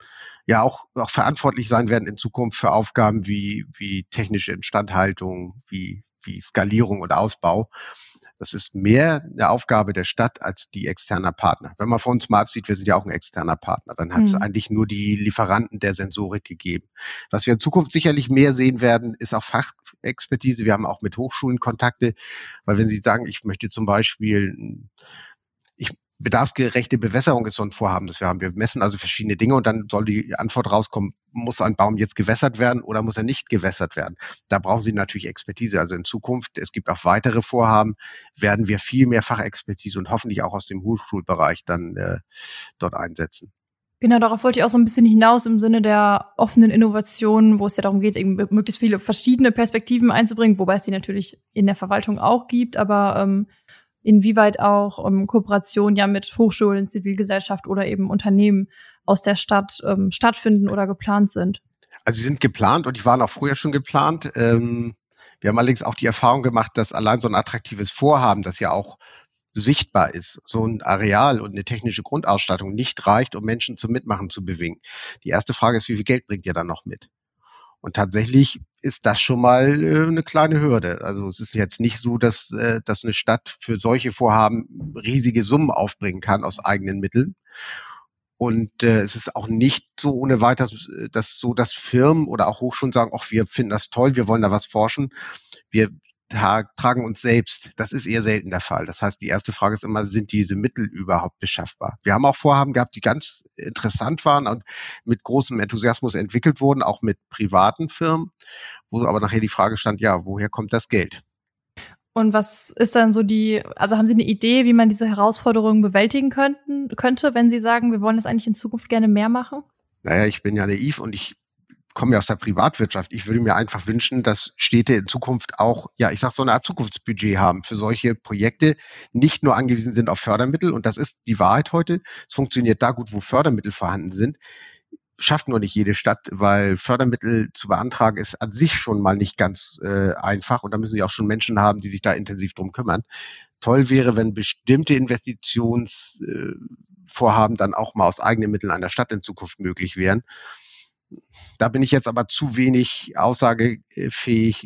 ja auch, auch verantwortlich sein werden in Zukunft für Aufgaben wie, wie technische Instandhaltung, wie, wie Skalierung und Ausbau. Das ist mehr eine Aufgabe der Stadt als die externer Partner. Wenn man von uns mal absieht, wir sind ja auch ein externer Partner, dann hat es mhm. eigentlich nur die Lieferanten der Sensorik gegeben. Was wir in Zukunft sicherlich mehr sehen werden, ist auch Fachexpertise. Wir haben auch mit Hochschulen Kontakte, weil wenn Sie sagen, ich möchte zum Beispiel bedarfsgerechte Bewässerung ist so ein Vorhaben, das wir haben. Wir messen also verschiedene Dinge und dann soll die Antwort rauskommen, muss ein Baum jetzt gewässert werden oder muss er nicht gewässert werden? Da brauchen Sie natürlich Expertise. Also in Zukunft, es gibt auch weitere Vorhaben, werden wir viel mehr Fachexpertise und hoffentlich auch aus dem Hochschulbereich dann äh, dort einsetzen. Genau, darauf wollte ich auch so ein bisschen hinaus im Sinne der offenen Innovation, wo es ja darum geht, eben möglichst viele verschiedene Perspektiven einzubringen, wobei es die natürlich in der Verwaltung auch gibt, aber ähm, inwieweit auch ähm, Kooperation ja mit Hochschulen, Zivilgesellschaft oder eben Unternehmen aus der Stadt ähm, stattfinden oder geplant sind? Also sie sind geplant und die waren auch früher schon geplant. Ähm, wir haben allerdings auch die Erfahrung gemacht, dass allein so ein attraktives Vorhaben, das ja auch sichtbar ist, so ein Areal und eine technische Grundausstattung nicht reicht, um Menschen zum Mitmachen zu bewegen. Die erste Frage ist, wie viel Geld bringt ihr dann noch mit? Und tatsächlich ist das schon mal äh, eine kleine Hürde. Also es ist jetzt nicht so, dass, äh, dass eine Stadt für solche Vorhaben riesige Summen aufbringen kann aus eigenen Mitteln. Und äh, es ist auch nicht so ohne weiteres, äh, dass so, dass Firmen oder auch Hochschulen sagen, ach, wir finden das toll, wir wollen da was forschen. Wir tragen uns selbst. Das ist eher selten der Fall. Das heißt, die erste Frage ist immer, sind diese Mittel überhaupt beschaffbar? Wir haben auch Vorhaben gehabt, die ganz interessant waren und mit großem Enthusiasmus entwickelt wurden, auch mit privaten Firmen, wo aber nachher die Frage stand, ja, woher kommt das Geld? Und was ist dann so die, also haben Sie eine Idee, wie man diese Herausforderungen bewältigen könnten, könnte, wenn Sie sagen, wir wollen das eigentlich in Zukunft gerne mehr machen? Naja, ich bin ja naiv und ich komme ja aus der Privatwirtschaft. Ich würde mir einfach wünschen, dass Städte in Zukunft auch, ja, ich sag so eine Art Zukunftsbudget haben für solche Projekte, nicht nur angewiesen sind auf Fördermittel. Und das ist die Wahrheit heute. Es funktioniert da gut, wo Fördermittel vorhanden sind. Schafft nur nicht jede Stadt, weil Fördermittel zu beantragen ist an sich schon mal nicht ganz äh, einfach. Und da müssen sie auch schon Menschen haben, die sich da intensiv drum kümmern. Toll wäre, wenn bestimmte Investitionsvorhaben äh, dann auch mal aus eigenen Mitteln einer Stadt in Zukunft möglich wären. Da bin ich jetzt aber zu wenig aussagefähig,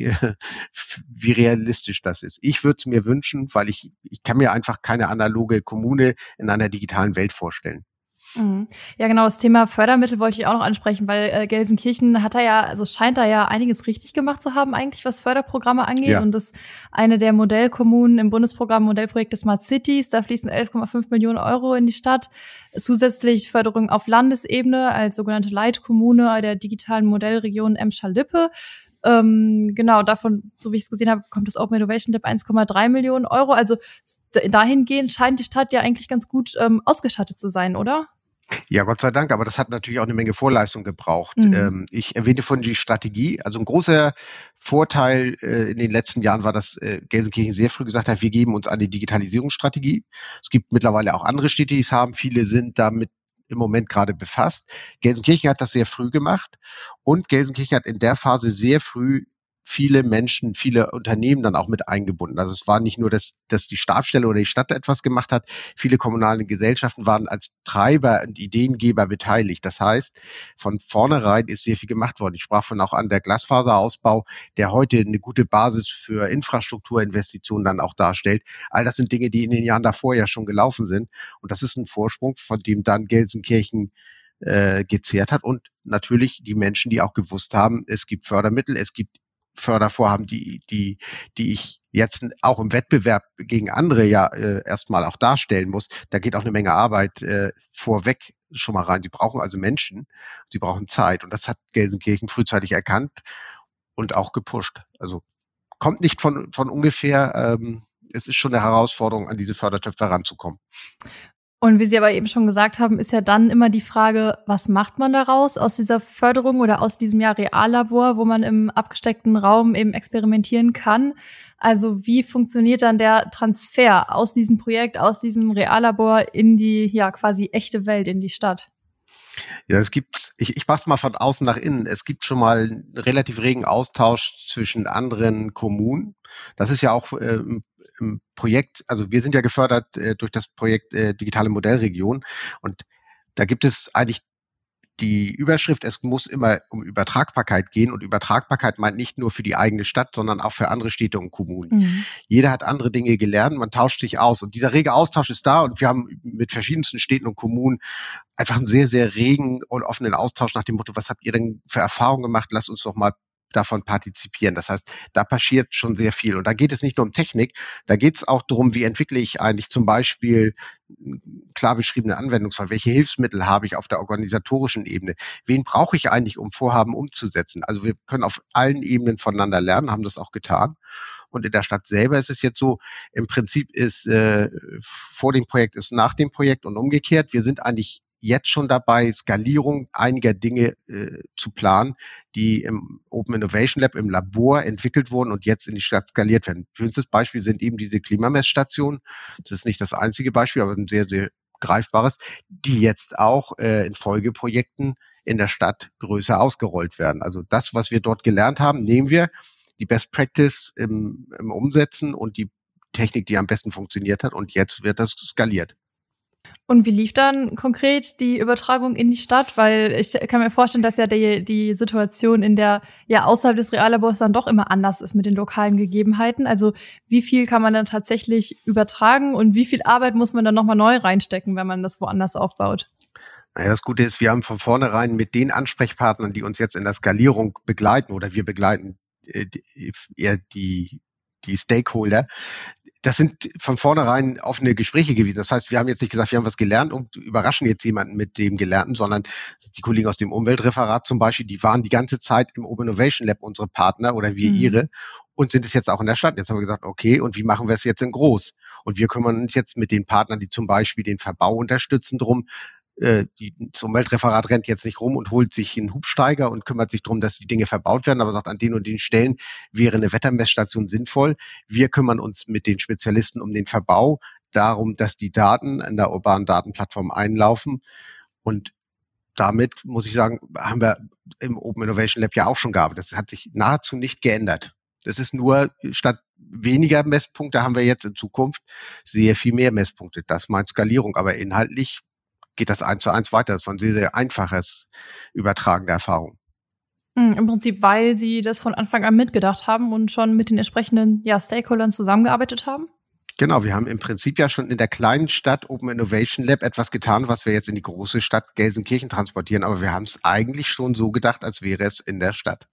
wie realistisch das ist. Ich würde es mir wünschen, weil ich, ich kann mir einfach keine analoge Kommune in einer digitalen Welt vorstellen. Mhm. Ja, genau, das Thema Fördermittel wollte ich auch noch ansprechen, weil äh, Gelsenkirchen hat da ja, also scheint da ja einiges richtig gemacht zu haben, eigentlich, was Förderprogramme angeht. Ja. Und das eine der Modellkommunen im Bundesprogramm Modellprojekt des Smart Cities, da fließen 11,5 Millionen Euro in die Stadt. Zusätzlich Förderung auf Landesebene als sogenannte Leitkommune der digitalen Modellregion Emscher-Lippe. Ähm, genau, davon, so wie ich es gesehen habe, kommt das Open Innovation Lab 1,3 Millionen Euro. Also dahingehend scheint die Stadt ja eigentlich ganz gut ähm, ausgestattet zu sein, oder? Ja, Gott sei Dank, aber das hat natürlich auch eine Menge Vorleistung gebraucht. Mhm. Ähm, ich erwähne von die Strategie. Also ein großer Vorteil äh, in den letzten Jahren war, dass äh, Gelsenkirchen sehr früh gesagt hat, wir geben uns an die Digitalisierungsstrategie. Es gibt mittlerweile auch andere Städte, die es haben. Viele sind damit im Moment gerade befasst. Gelsenkirchen hat das sehr früh gemacht und Gelsenkirchen hat in der Phase sehr früh viele Menschen, viele Unternehmen dann auch mit eingebunden. Also es war nicht nur, dass, dass die Stabstelle oder die Stadt etwas gemacht hat, viele kommunale Gesellschaften waren als Treiber und Ideengeber beteiligt. Das heißt, von vornherein ist sehr viel gemacht worden. Ich sprach von auch an der Glasfaserausbau, der heute eine gute Basis für Infrastrukturinvestitionen dann auch darstellt. All das sind Dinge, die in den Jahren davor ja schon gelaufen sind. Und das ist ein Vorsprung, von dem dann Gelsenkirchen äh, gezehrt hat und natürlich die Menschen, die auch gewusst haben, es gibt Fördermittel, es gibt Fördervorhaben, die, die, die ich jetzt auch im Wettbewerb gegen andere ja äh, erstmal auch darstellen muss. Da geht auch eine Menge Arbeit äh, vorweg schon mal rein. Sie brauchen also Menschen, sie brauchen Zeit und das hat Gelsenkirchen frühzeitig erkannt und auch gepusht. Also kommt nicht von, von ungefähr. Ähm, es ist schon eine Herausforderung, an diese Fördertöpfe ranzukommen. Und wie Sie aber eben schon gesagt haben, ist ja dann immer die Frage, was macht man daraus aus dieser Förderung oder aus diesem Jahr Reallabor, wo man im abgesteckten Raum eben experimentieren kann. Also wie funktioniert dann der Transfer aus diesem Projekt, aus diesem Reallabor in die ja quasi echte Welt, in die Stadt? Ja, es gibt, ich, ich mach's mal von außen nach innen. Es gibt schon mal einen relativ regen Austausch zwischen anderen Kommunen. Das ist ja auch äh, im Projekt, also wir sind ja gefördert äh, durch das Projekt äh, Digitale Modellregion und da gibt es eigentlich die Überschrift, es muss immer um Übertragbarkeit gehen und Übertragbarkeit meint nicht nur für die eigene Stadt, sondern auch für andere Städte und Kommunen. Mhm. Jeder hat andere Dinge gelernt, man tauscht sich aus und dieser rege Austausch ist da und wir haben mit verschiedensten Städten und Kommunen einfach einen sehr, sehr regen und offenen Austausch nach dem Motto, was habt ihr denn für Erfahrungen gemacht? Lasst uns doch mal davon partizipieren. Das heißt, da passiert schon sehr viel. Und da geht es nicht nur um Technik, da geht es auch darum, wie entwickle ich eigentlich zum Beispiel klar beschriebene Anwendungsfall, welche Hilfsmittel habe ich auf der organisatorischen Ebene, wen brauche ich eigentlich, um Vorhaben umzusetzen. Also wir können auf allen Ebenen voneinander lernen, haben das auch getan. Und in der Stadt selber ist es jetzt so, im Prinzip ist äh, vor dem Projekt ist nach dem Projekt und umgekehrt. Wir sind eigentlich jetzt schon dabei, Skalierung einiger Dinge äh, zu planen, die im Open Innovation Lab im Labor entwickelt wurden und jetzt in die Stadt skaliert werden. Schönstes Beispiel sind eben diese Klimamessstationen. Das ist nicht das einzige Beispiel, aber ein sehr, sehr greifbares, die jetzt auch äh, in Folgeprojekten in der Stadt größer ausgerollt werden. Also das, was wir dort gelernt haben, nehmen wir, die Best Practice im, im Umsetzen und die Technik, die am besten funktioniert hat und jetzt wird das skaliert. Und wie lief dann konkret die Übertragung in die Stadt? Weil ich kann mir vorstellen, dass ja die, die Situation in der, ja, außerhalb des Reallabors dann doch immer anders ist mit den lokalen Gegebenheiten. Also wie viel kann man dann tatsächlich übertragen und wie viel Arbeit muss man dann nochmal neu reinstecken, wenn man das woanders aufbaut? Naja, das Gute ist, wir haben von vornherein mit den Ansprechpartnern, die uns jetzt in der Skalierung begleiten oder wir begleiten äh, eher die, die Stakeholder, das sind von vornherein offene Gespräche gewesen. Das heißt, wir haben jetzt nicht gesagt, wir haben was gelernt und überraschen jetzt jemanden mit dem Gelernten, sondern die Kollegen aus dem Umweltreferat zum Beispiel, die waren die ganze Zeit im Open Innovation Lab unsere Partner oder wir mhm. ihre und sind es jetzt auch in der Stadt. Jetzt haben wir gesagt, okay, und wie machen wir es jetzt in groß? Und wir kümmern uns jetzt mit den Partnern, die zum Beispiel den Verbau unterstützen, drum, äh, die, das Umweltreferat rennt jetzt nicht rum und holt sich einen Hubsteiger und kümmert sich darum, dass die Dinge verbaut werden, aber sagt, an den und den Stellen wäre eine Wettermessstation sinnvoll. Wir kümmern uns mit den Spezialisten um den Verbau, darum, dass die Daten in der urbanen Datenplattform einlaufen. Und damit muss ich sagen, haben wir im Open Innovation Lab ja auch schon gearbeitet. Das hat sich nahezu nicht geändert. Das ist nur statt weniger Messpunkte haben wir jetzt in Zukunft sehr viel mehr Messpunkte. Das meint Skalierung, aber inhaltlich geht das eins zu eins weiter. Das war ein sehr, sehr einfaches Übertragen der Erfahrung. Hm, Im Prinzip, weil Sie das von Anfang an mitgedacht haben und schon mit den entsprechenden ja, Stakeholdern zusammengearbeitet haben? Genau, wir haben im Prinzip ja schon in der kleinen Stadt Open Innovation Lab etwas getan, was wir jetzt in die große Stadt Gelsenkirchen transportieren. Aber wir haben es eigentlich schon so gedacht, als wäre es in der Stadt.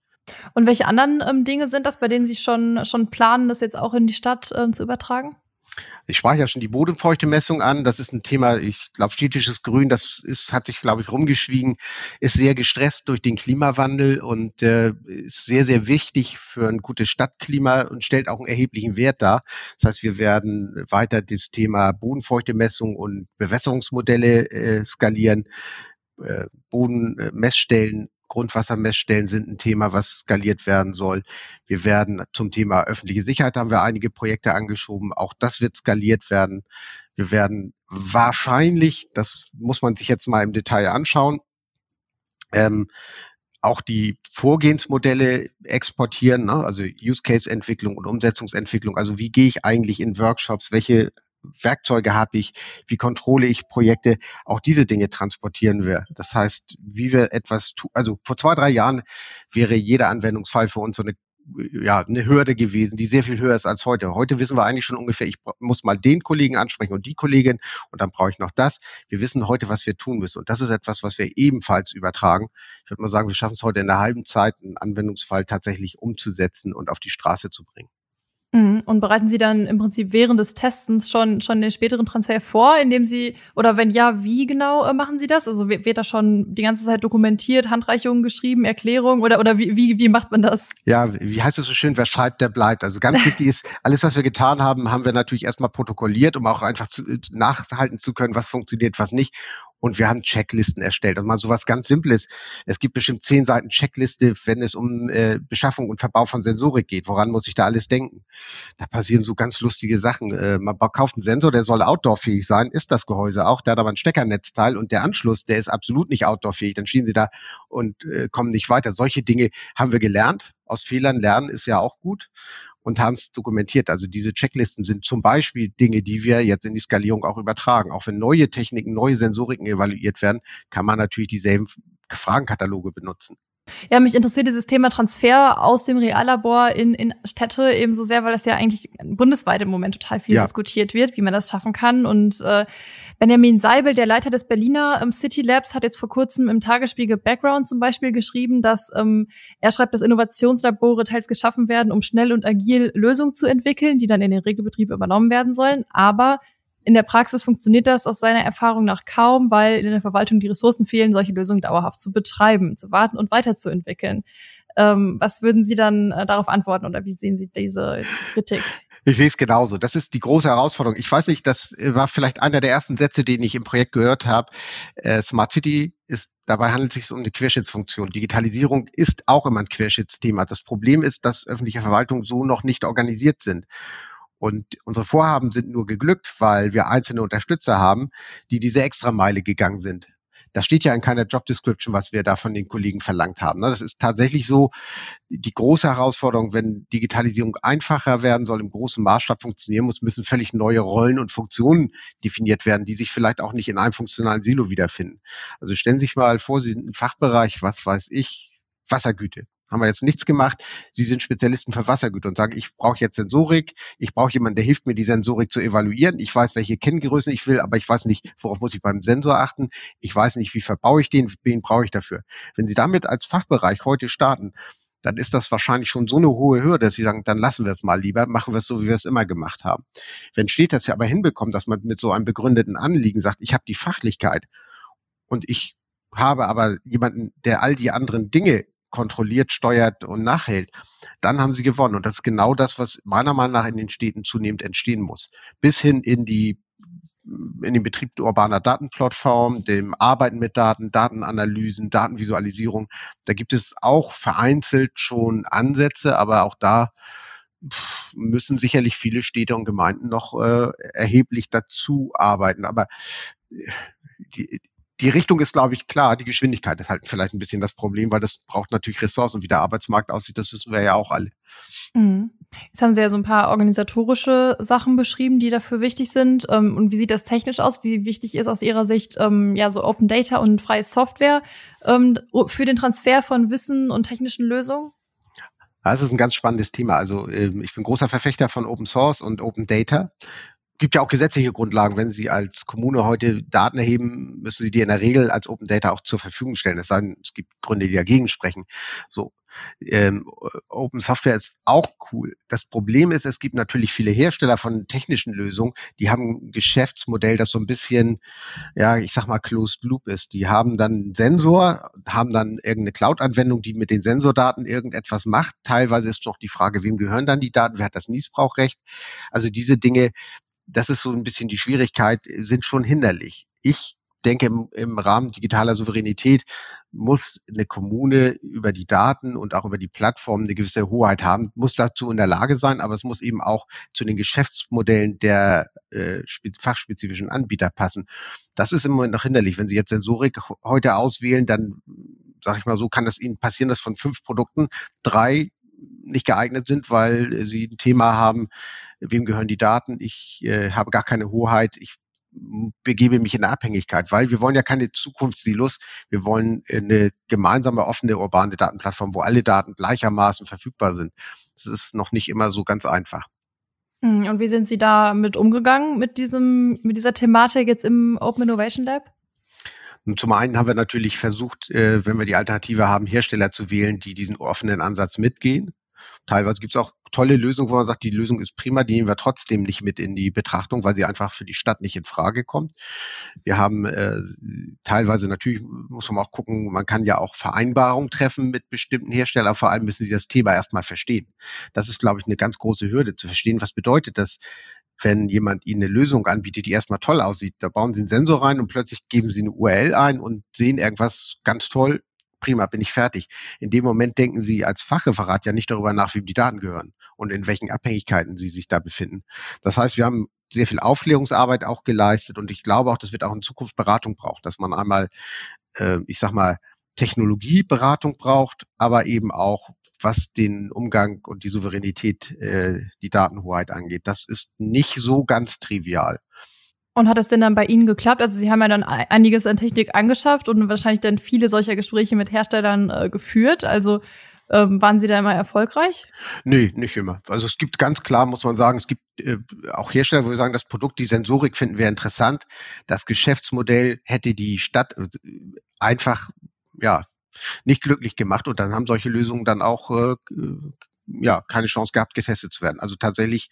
Und welche anderen ähm, Dinge sind das, bei denen Sie schon, schon planen, das jetzt auch in die Stadt ähm, zu übertragen? Ich sprach ja schon die Bodenfeuchtemessung an. Das ist ein Thema, ich glaube, städtisches Grün, das ist, hat sich, glaube ich, rumgeschwiegen, ist sehr gestresst durch den Klimawandel und äh, ist sehr, sehr wichtig für ein gutes Stadtklima und stellt auch einen erheblichen Wert dar. Das heißt, wir werden weiter das Thema Bodenfeuchtemessung und Bewässerungsmodelle äh, skalieren, äh, Bodenmessstellen Grundwassermessstellen sind ein Thema, was skaliert werden soll. Wir werden zum Thema öffentliche Sicherheit haben wir einige Projekte angeschoben. Auch das wird skaliert werden. Wir werden wahrscheinlich, das muss man sich jetzt mal im Detail anschauen, ähm, auch die Vorgehensmodelle exportieren, ne? also Use Case Entwicklung und Umsetzungsentwicklung. Also wie gehe ich eigentlich in Workshops? Welche Werkzeuge habe ich, wie kontrolle ich Projekte, auch diese Dinge transportieren wir. Das heißt, wie wir etwas tun, also vor zwei, drei Jahren wäre jeder Anwendungsfall für uns so eine ja, eine Hürde gewesen, die sehr viel höher ist als heute. Heute wissen wir eigentlich schon ungefähr, ich muss mal den Kollegen ansprechen und die Kollegin und dann brauche ich noch das. Wir wissen heute, was wir tun müssen. Und das ist etwas, was wir ebenfalls übertragen. Ich würde mal sagen, wir schaffen es heute in einer halben Zeit, einen Anwendungsfall tatsächlich umzusetzen und auf die Straße zu bringen. Mhm. Und bereiten Sie dann im Prinzip während des Testens schon, schon den späteren Transfer vor, indem Sie, oder wenn ja, wie genau äh, machen Sie das? Also wird, das schon die ganze Zeit dokumentiert, Handreichungen geschrieben, Erklärungen oder, oder wie, wie, wie macht man das? Ja, wie heißt es so schön, wer schreibt, der bleibt. Also ganz wichtig ist, alles, was wir getan haben, haben wir natürlich erstmal protokolliert, um auch einfach zu, nachhalten zu können, was funktioniert, was nicht und wir haben Checklisten erstellt. Und mal so was ganz Simples. Es gibt bestimmt zehn Seiten Checkliste, wenn es um äh, Beschaffung und Verbau von Sensorik geht. Woran muss ich da alles denken? Da passieren so ganz lustige Sachen. Äh, man kauft einen Sensor, der soll outdoorfähig sein, ist das Gehäuse auch. Der hat aber ein Steckernetzteil und der Anschluss, der ist absolut nicht outdoorfähig. Dann stehen sie da und äh, kommen nicht weiter. Solche Dinge haben wir gelernt. Aus Fehlern lernen ist ja auch gut und haben es dokumentiert. Also diese Checklisten sind zum Beispiel Dinge, die wir jetzt in die Skalierung auch übertragen. Auch wenn neue Techniken, neue Sensoriken evaluiert werden, kann man natürlich dieselben Fragenkataloge benutzen. Ja, mich interessiert dieses Thema Transfer aus dem Reallabor in, in Städte ebenso sehr, weil das ja eigentlich bundesweit im Moment total viel ja. diskutiert wird, wie man das schaffen kann. Und äh, Benjamin Seibel, der Leiter des Berliner ähm, City Labs, hat jetzt vor kurzem im Tagesspiegel Background zum Beispiel geschrieben, dass ähm, er schreibt, dass Innovationslabore teils geschaffen werden, um schnell und agil Lösungen zu entwickeln, die dann in den Regelbetrieb übernommen werden sollen. Aber in der Praxis funktioniert das aus seiner Erfahrung nach kaum, weil in der Verwaltung die Ressourcen fehlen, solche Lösungen dauerhaft zu betreiben, zu warten und weiterzuentwickeln. Ähm, was würden Sie dann äh, darauf antworten oder wie sehen Sie diese Kritik? Ich sehe es genauso. Das ist die große Herausforderung. Ich weiß nicht, das war vielleicht einer der ersten Sätze, den ich im Projekt gehört habe. Äh, Smart City ist, dabei handelt es sich um eine Querschnittsfunktion. Digitalisierung ist auch immer ein Querschnittsthema. Das Problem ist, dass öffentliche Verwaltungen so noch nicht organisiert sind. Und unsere Vorhaben sind nur geglückt, weil wir einzelne Unterstützer haben, die diese Extrameile gegangen sind. Das steht ja in keiner Job Description, was wir da von den Kollegen verlangt haben. Ne? Das ist tatsächlich so die große Herausforderung, wenn Digitalisierung einfacher werden soll, im großen Maßstab funktionieren muss, müssen völlig neue Rollen und Funktionen definiert werden, die sich vielleicht auch nicht in einem funktionalen Silo wiederfinden. Also stellen Sie sich mal vor, Sie sind ein Fachbereich, was weiß ich, Wassergüte haben wir jetzt nichts gemacht. Sie sind Spezialisten für Wassergüter und sagen, ich brauche jetzt Sensorik, ich brauche jemanden, der hilft mir, die Sensorik zu evaluieren. Ich weiß, welche Kenngrößen ich will, aber ich weiß nicht, worauf muss ich beim Sensor achten. Ich weiß nicht, wie verbaue ich den, wen brauche ich dafür. Wenn Sie damit als Fachbereich heute starten, dann ist das wahrscheinlich schon so eine hohe Hürde, dass Sie sagen, dann lassen wir es mal lieber, machen wir es so, wie wir es immer gemacht haben. Wenn steht das ja aber hinbekommt, dass man mit so einem begründeten Anliegen sagt, ich habe die Fachlichkeit und ich habe aber jemanden, der all die anderen Dinge kontrolliert, steuert und nachhält, dann haben sie gewonnen. Und das ist genau das, was meiner Meinung nach in den Städten zunehmend entstehen muss. Bis hin in die in den Betrieb urbaner Datenplattform, dem Arbeiten mit Daten, Datenanalysen, Datenvisualisierung. Da gibt es auch vereinzelt schon Ansätze, aber auch da müssen sicherlich viele Städte und Gemeinden noch äh, erheblich dazu arbeiten. Aber äh, die, die Richtung ist, glaube ich, klar. Die Geschwindigkeit ist halt vielleicht ein bisschen das Problem, weil das braucht natürlich Ressourcen. Wie der Arbeitsmarkt aussieht, das wissen wir ja auch alle. Mhm. Jetzt haben Sie ja so ein paar organisatorische Sachen beschrieben, die dafür wichtig sind. Ähm, und wie sieht das technisch aus? Wie wichtig ist aus Ihrer Sicht ähm, ja so Open Data und freie Software ähm, für den Transfer von Wissen und technischen Lösungen? Das ist ein ganz spannendes Thema. Also ich bin großer Verfechter von Open Source und Open Data gibt ja auch gesetzliche Grundlagen. Wenn Sie als Kommune heute Daten erheben, müssen Sie die in der Regel als Open Data auch zur Verfügung stellen. Es sei denn, es gibt Gründe, die dagegen sprechen. So. Ähm, Open Software ist auch cool. Das Problem ist, es gibt natürlich viele Hersteller von technischen Lösungen, die haben ein Geschäftsmodell, das so ein bisschen, ja, ich sag mal, closed loop ist. Die haben dann einen Sensor, haben dann irgendeine Cloud-Anwendung, die mit den Sensordaten irgendetwas macht. Teilweise ist noch die Frage, wem gehören dann die Daten, wer hat das Niesbrauchrecht? Also diese Dinge, das ist so ein bisschen die Schwierigkeit, sind schon hinderlich. Ich denke, im, im Rahmen digitaler Souveränität muss eine Kommune über die Daten und auch über die Plattformen eine gewisse Hoheit haben, muss dazu in der Lage sein, aber es muss eben auch zu den Geschäftsmodellen der äh, fachspezifischen Anbieter passen. Das ist im Moment noch hinderlich. Wenn Sie jetzt Sensorik heute auswählen, dann sage ich mal so, kann es Ihnen passieren, dass von fünf Produkten drei nicht geeignet sind, weil sie ein Thema haben, wem gehören die Daten, ich äh, habe gar keine Hoheit, ich begebe mich in Abhängigkeit, weil wir wollen ja keine Zukunftssilos. Wir wollen eine gemeinsame offene urbane Datenplattform, wo alle Daten gleichermaßen verfügbar sind. Das ist noch nicht immer so ganz einfach. Hm, und wie sind Sie da mit umgegangen mit diesem, mit dieser Thematik jetzt im Open Innovation Lab? Und zum einen haben wir natürlich versucht, äh, wenn wir die Alternative haben, Hersteller zu wählen, die diesen offenen Ansatz mitgehen. Teilweise gibt es auch tolle Lösungen, wo man sagt, die Lösung ist prima, die nehmen wir trotzdem nicht mit in die Betrachtung, weil sie einfach für die Stadt nicht in Frage kommt. Wir haben äh, teilweise natürlich, muss man auch gucken, man kann ja auch Vereinbarungen treffen mit bestimmten Herstellern, vor allem müssen sie das Thema erstmal verstehen. Das ist, glaube ich, eine ganz große Hürde zu verstehen. Was bedeutet das, wenn jemand Ihnen eine Lösung anbietet, die erstmal toll aussieht? Da bauen Sie einen Sensor rein und plötzlich geben Sie eine URL ein und sehen irgendwas ganz toll prima, bin ich fertig. In dem Moment denken Sie als Fachreferat ja nicht darüber nach, wem die Daten gehören und in welchen Abhängigkeiten sie sich da befinden. Das heißt, wir haben sehr viel Aufklärungsarbeit auch geleistet und ich glaube auch, das wird auch in Zukunft Beratung braucht, dass man einmal, äh, ich sag mal, Technologieberatung braucht, aber eben auch was den Umgang und die Souveränität, äh, die Datenhoheit angeht. Das ist nicht so ganz trivial. Und hat es denn dann bei Ihnen geklappt? Also Sie haben ja dann einiges an Technik angeschafft und wahrscheinlich dann viele solcher Gespräche mit Herstellern äh, geführt. Also ähm, waren Sie da immer erfolgreich? Nee, nicht immer. Also es gibt ganz klar, muss man sagen, es gibt äh, auch Hersteller, wo wir sagen, das Produkt, die Sensorik finden wir interessant. Das Geschäftsmodell hätte die Stadt äh, einfach, ja, nicht glücklich gemacht und dann haben solche Lösungen dann auch äh, ja, keine Chance gehabt, getestet zu werden. Also tatsächlich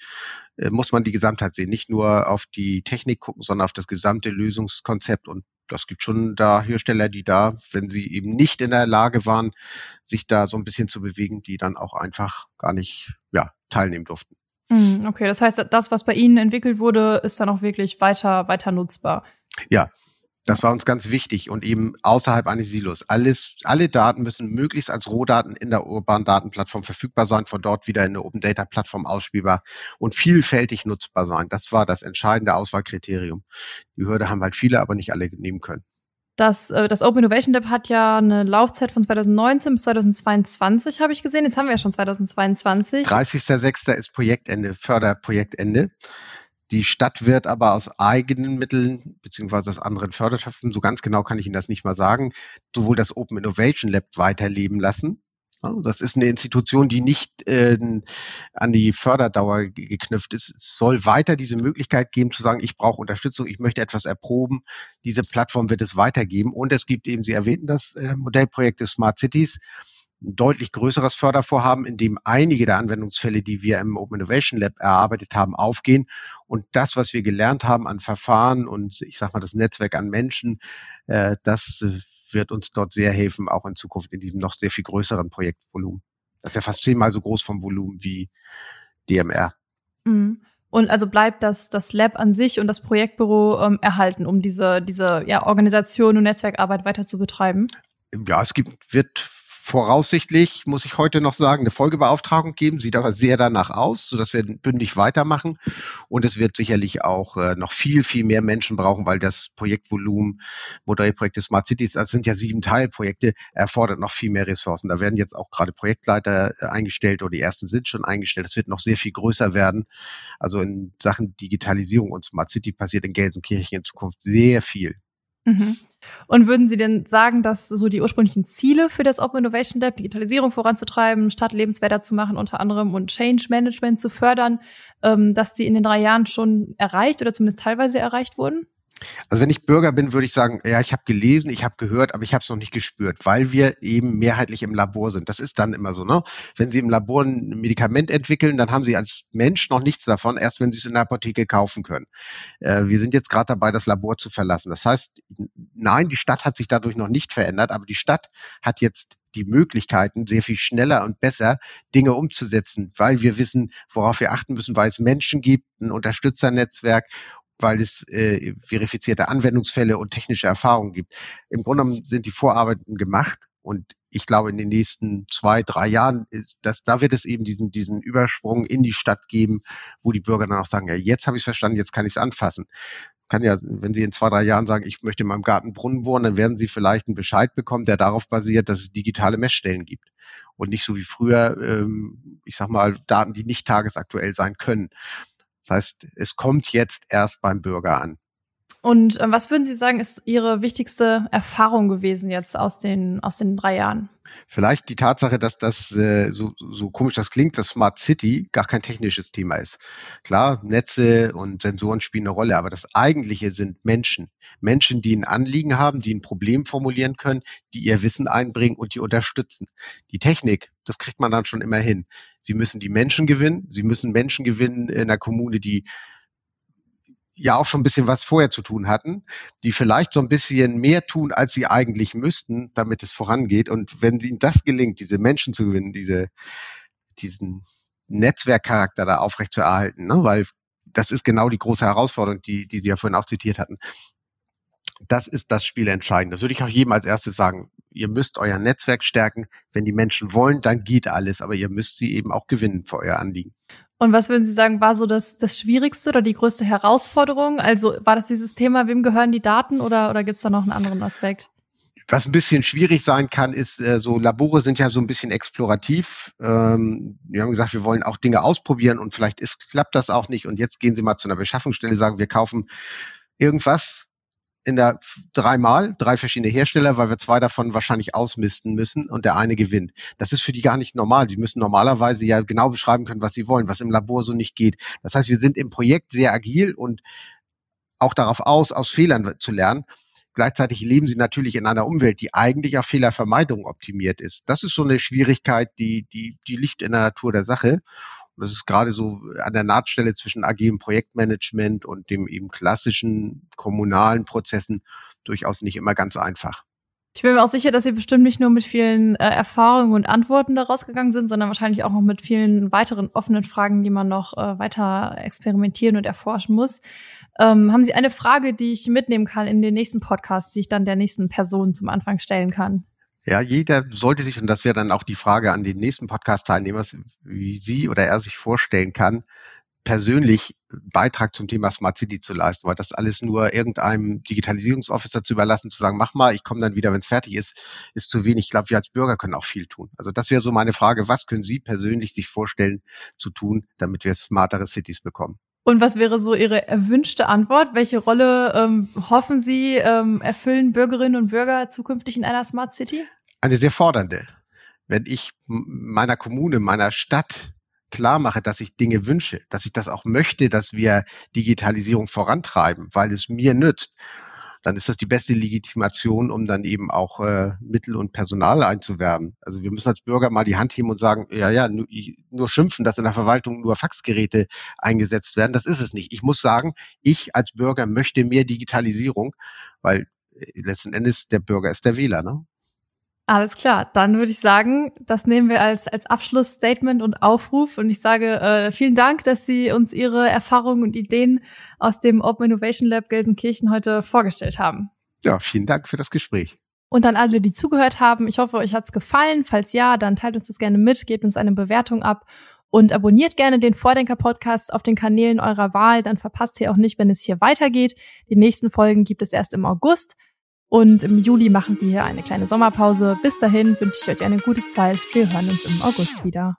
äh, muss man die Gesamtheit sehen, nicht nur auf die Technik gucken, sondern auf das gesamte Lösungskonzept. Und das gibt schon da Hersteller, die da, wenn sie eben nicht in der Lage waren, sich da so ein bisschen zu bewegen, die dann auch einfach gar nicht ja, teilnehmen durften. Hm, okay, das heißt, das, was bei Ihnen entwickelt wurde, ist dann auch wirklich weiter, weiter nutzbar. Ja, das war uns ganz wichtig und eben außerhalb eines Silos. Alles, alle Daten müssen möglichst als Rohdaten in der urbanen Datenplattform verfügbar sein, von dort wieder in der Open Data Plattform ausspielbar und vielfältig nutzbar sein. Das war das entscheidende Auswahlkriterium. Die Hürde haben halt viele, aber nicht alle nehmen können. Das, äh, das Open Innovation Lab hat ja eine Laufzeit von 2019 bis 2022, habe ich gesehen. Jetzt haben wir ja schon 2022. 30.06. ist Projektende, Förderprojektende. Die Stadt wird aber aus eigenen Mitteln beziehungsweise aus anderen Förderschaften, so ganz genau kann ich Ihnen das nicht mal sagen, sowohl das Open Innovation Lab weiterleben lassen. Das ist eine Institution, die nicht äh, an die Förderdauer geknüpft ist. Es soll weiter diese Möglichkeit geben zu sagen, ich brauche Unterstützung, ich möchte etwas erproben. Diese Plattform wird es weitergeben. Und es gibt eben, Sie erwähnten das äh, Modellprojekt des Smart Cities ein deutlich größeres Fördervorhaben, in dem einige der Anwendungsfälle, die wir im Open Innovation Lab erarbeitet haben, aufgehen. Und das, was wir gelernt haben an Verfahren und ich sage mal das Netzwerk an Menschen, äh, das wird uns dort sehr helfen, auch in Zukunft in diesem noch sehr viel größeren Projektvolumen. Das ist ja fast zehnmal so groß vom Volumen wie DMR. Mhm. Und also bleibt das, das Lab an sich und das Projektbüro ähm, erhalten, um diese, diese ja, Organisation und Netzwerkarbeit weiter zu betreiben? Ja, es gibt, wird voraussichtlich, muss ich heute noch sagen, eine Folgebeauftragung geben, sieht aber sehr danach aus, sodass wir bündig weitermachen. Und es wird sicherlich auch äh, noch viel, viel mehr Menschen brauchen, weil das Projektvolumen Modellprojekte Smart Cities, das sind ja sieben Teilprojekte, erfordert noch viel mehr Ressourcen. Da werden jetzt auch gerade Projektleiter äh, eingestellt oder die ersten sind schon eingestellt. Es wird noch sehr viel größer werden. Also in Sachen Digitalisierung und Smart City passiert in Gelsenkirchen in Zukunft sehr viel. Mhm. Und würden Sie denn sagen, dass so die ursprünglichen Ziele für das Open Innovation Lab, Digitalisierung voranzutreiben, Stadt lebenswerter zu machen unter anderem und Change Management zu fördern, ähm, dass die in den drei Jahren schon erreicht oder zumindest teilweise erreicht wurden? Also wenn ich Bürger bin, würde ich sagen, ja, ich habe gelesen, ich habe gehört, aber ich habe es noch nicht gespürt, weil wir eben mehrheitlich im Labor sind. Das ist dann immer so, ne? Wenn Sie im Labor ein Medikament entwickeln, dann haben Sie als Mensch noch nichts davon, erst wenn Sie es in der Apotheke kaufen können. Äh, wir sind jetzt gerade dabei, das Labor zu verlassen. Das heißt, nein, die Stadt hat sich dadurch noch nicht verändert, aber die Stadt hat jetzt die Möglichkeiten, sehr viel schneller und besser Dinge umzusetzen, weil wir wissen, worauf wir achten müssen, weil es Menschen gibt, ein Unterstützernetzwerk weil es äh, verifizierte Anwendungsfälle und technische Erfahrungen gibt. Im Grunde genommen sind die Vorarbeiten gemacht und ich glaube, in den nächsten zwei, drei Jahren ist das, da wird es eben diesen, diesen Übersprung in die Stadt geben, wo die Bürger dann auch sagen, ja, jetzt habe ich es verstanden, jetzt kann ich es anfassen. Kann ja, wenn Sie in zwei, drei Jahren sagen, ich möchte in meinem Garten Brunnen bohren, dann werden Sie vielleicht einen Bescheid bekommen, der darauf basiert, dass es digitale Messstellen gibt. Und nicht so wie früher, ähm, ich sag mal, Daten, die nicht tagesaktuell sein können. Das heißt, es kommt jetzt erst beim Bürger an. Und äh, was würden Sie sagen, ist Ihre wichtigste Erfahrung gewesen jetzt aus den, aus den drei Jahren? Vielleicht die Tatsache, dass das, äh, so, so komisch das klingt, dass Smart City gar kein technisches Thema ist. Klar, Netze und Sensoren spielen eine Rolle, aber das eigentliche sind Menschen. Menschen, die ein Anliegen haben, die ein Problem formulieren können, die ihr Wissen einbringen und die unterstützen. Die Technik, das kriegt man dann schon immer hin. Sie müssen die Menschen gewinnen. Sie müssen Menschen gewinnen in einer Kommune, die ja auch schon ein bisschen was vorher zu tun hatten, die vielleicht so ein bisschen mehr tun, als sie eigentlich müssten, damit es vorangeht. Und wenn ihnen das gelingt, diese Menschen zu gewinnen, diese, diesen Netzwerkcharakter da aufrecht zu erhalten, ne? weil das ist genau die große Herausforderung, die, die Sie ja vorhin auch zitiert hatten. Das ist das Spiel entscheidend. Das würde ich auch jedem als erstes sagen. Ihr müsst euer Netzwerk stärken. Wenn die Menschen wollen, dann geht alles, aber ihr müsst sie eben auch gewinnen für euer Anliegen. Und was würden Sie sagen, war so das, das Schwierigste oder die größte Herausforderung? Also war das dieses Thema, wem gehören die Daten oder, oder gibt es da noch einen anderen Aspekt? Was ein bisschen schwierig sein kann, ist, äh, so Labore sind ja so ein bisschen explorativ. Ähm, wir haben gesagt, wir wollen auch Dinge ausprobieren und vielleicht ist, klappt das auch nicht. Und jetzt gehen Sie mal zu einer Beschaffungsstelle, sagen, wir kaufen irgendwas, in der dreimal, drei verschiedene Hersteller, weil wir zwei davon wahrscheinlich ausmisten müssen und der eine gewinnt. Das ist für die gar nicht normal. Die müssen normalerweise ja genau beschreiben können, was sie wollen, was im Labor so nicht geht. Das heißt, wir sind im Projekt sehr agil und auch darauf aus, aus Fehlern zu lernen. Gleichzeitig leben sie natürlich in einer Umwelt, die eigentlich auf Fehlervermeidung optimiert ist. Das ist so eine Schwierigkeit, die, die, die liegt in der Natur der Sache. Das ist gerade so an der Nahtstelle zwischen agilem Projektmanagement und dem eben klassischen kommunalen Prozessen durchaus nicht immer ganz einfach. Ich bin mir auch sicher, dass Sie bestimmt nicht nur mit vielen äh, Erfahrungen und Antworten da rausgegangen sind, sondern wahrscheinlich auch noch mit vielen weiteren offenen Fragen, die man noch äh, weiter experimentieren und erforschen muss. Ähm, haben Sie eine Frage, die ich mitnehmen kann in den nächsten Podcast, die ich dann der nächsten Person zum Anfang stellen kann? Ja, jeder sollte sich, und das wäre dann auch die Frage an den nächsten Podcast-Teilnehmer, wie sie oder er sich vorstellen kann, persönlich Beitrag zum Thema Smart City zu leisten, weil das alles nur irgendeinem Digitalisierungsofficer zu überlassen, zu sagen, mach mal, ich komme dann wieder, wenn es fertig ist, ist zu wenig. Ich glaube, wir als Bürger können auch viel tun. Also das wäre so meine Frage, was können Sie persönlich sich vorstellen zu tun, damit wir smartere Cities bekommen? Und was wäre so Ihre erwünschte Antwort? Welche Rolle ähm, hoffen Sie ähm, erfüllen Bürgerinnen und Bürger zukünftig in einer Smart City? Eine sehr fordernde. Wenn ich meiner Kommune, meiner Stadt klar mache, dass ich Dinge wünsche, dass ich das auch möchte, dass wir Digitalisierung vorantreiben, weil es mir nützt, dann ist das die beste Legitimation, um dann eben auch äh, Mittel und Personal einzuwerben. Also wir müssen als Bürger mal die Hand heben und sagen, ja, ja, nur, nur schimpfen, dass in der Verwaltung nur Faxgeräte eingesetzt werden. Das ist es nicht. Ich muss sagen, ich als Bürger möchte mehr Digitalisierung, weil äh, letzten Endes der Bürger ist der Wähler. Ne? Alles klar, dann würde ich sagen, das nehmen wir als, als Abschlussstatement und Aufruf. Und ich sage äh, vielen Dank, dass Sie uns Ihre Erfahrungen und Ideen aus dem Open Innovation Lab Gelsenkirchen heute vorgestellt haben. Ja, vielen Dank für das Gespräch. Und an alle, die zugehört haben, ich hoffe, euch hat's gefallen. Falls ja, dann teilt uns das gerne mit, gebt uns eine Bewertung ab und abonniert gerne den Vordenker-Podcast auf den Kanälen eurer Wahl. Dann verpasst ihr auch nicht, wenn es hier weitergeht. Die nächsten Folgen gibt es erst im August. Und im Juli machen wir eine kleine Sommerpause. Bis dahin wünsche ich euch eine gute Zeit. Wir hören uns im August wieder.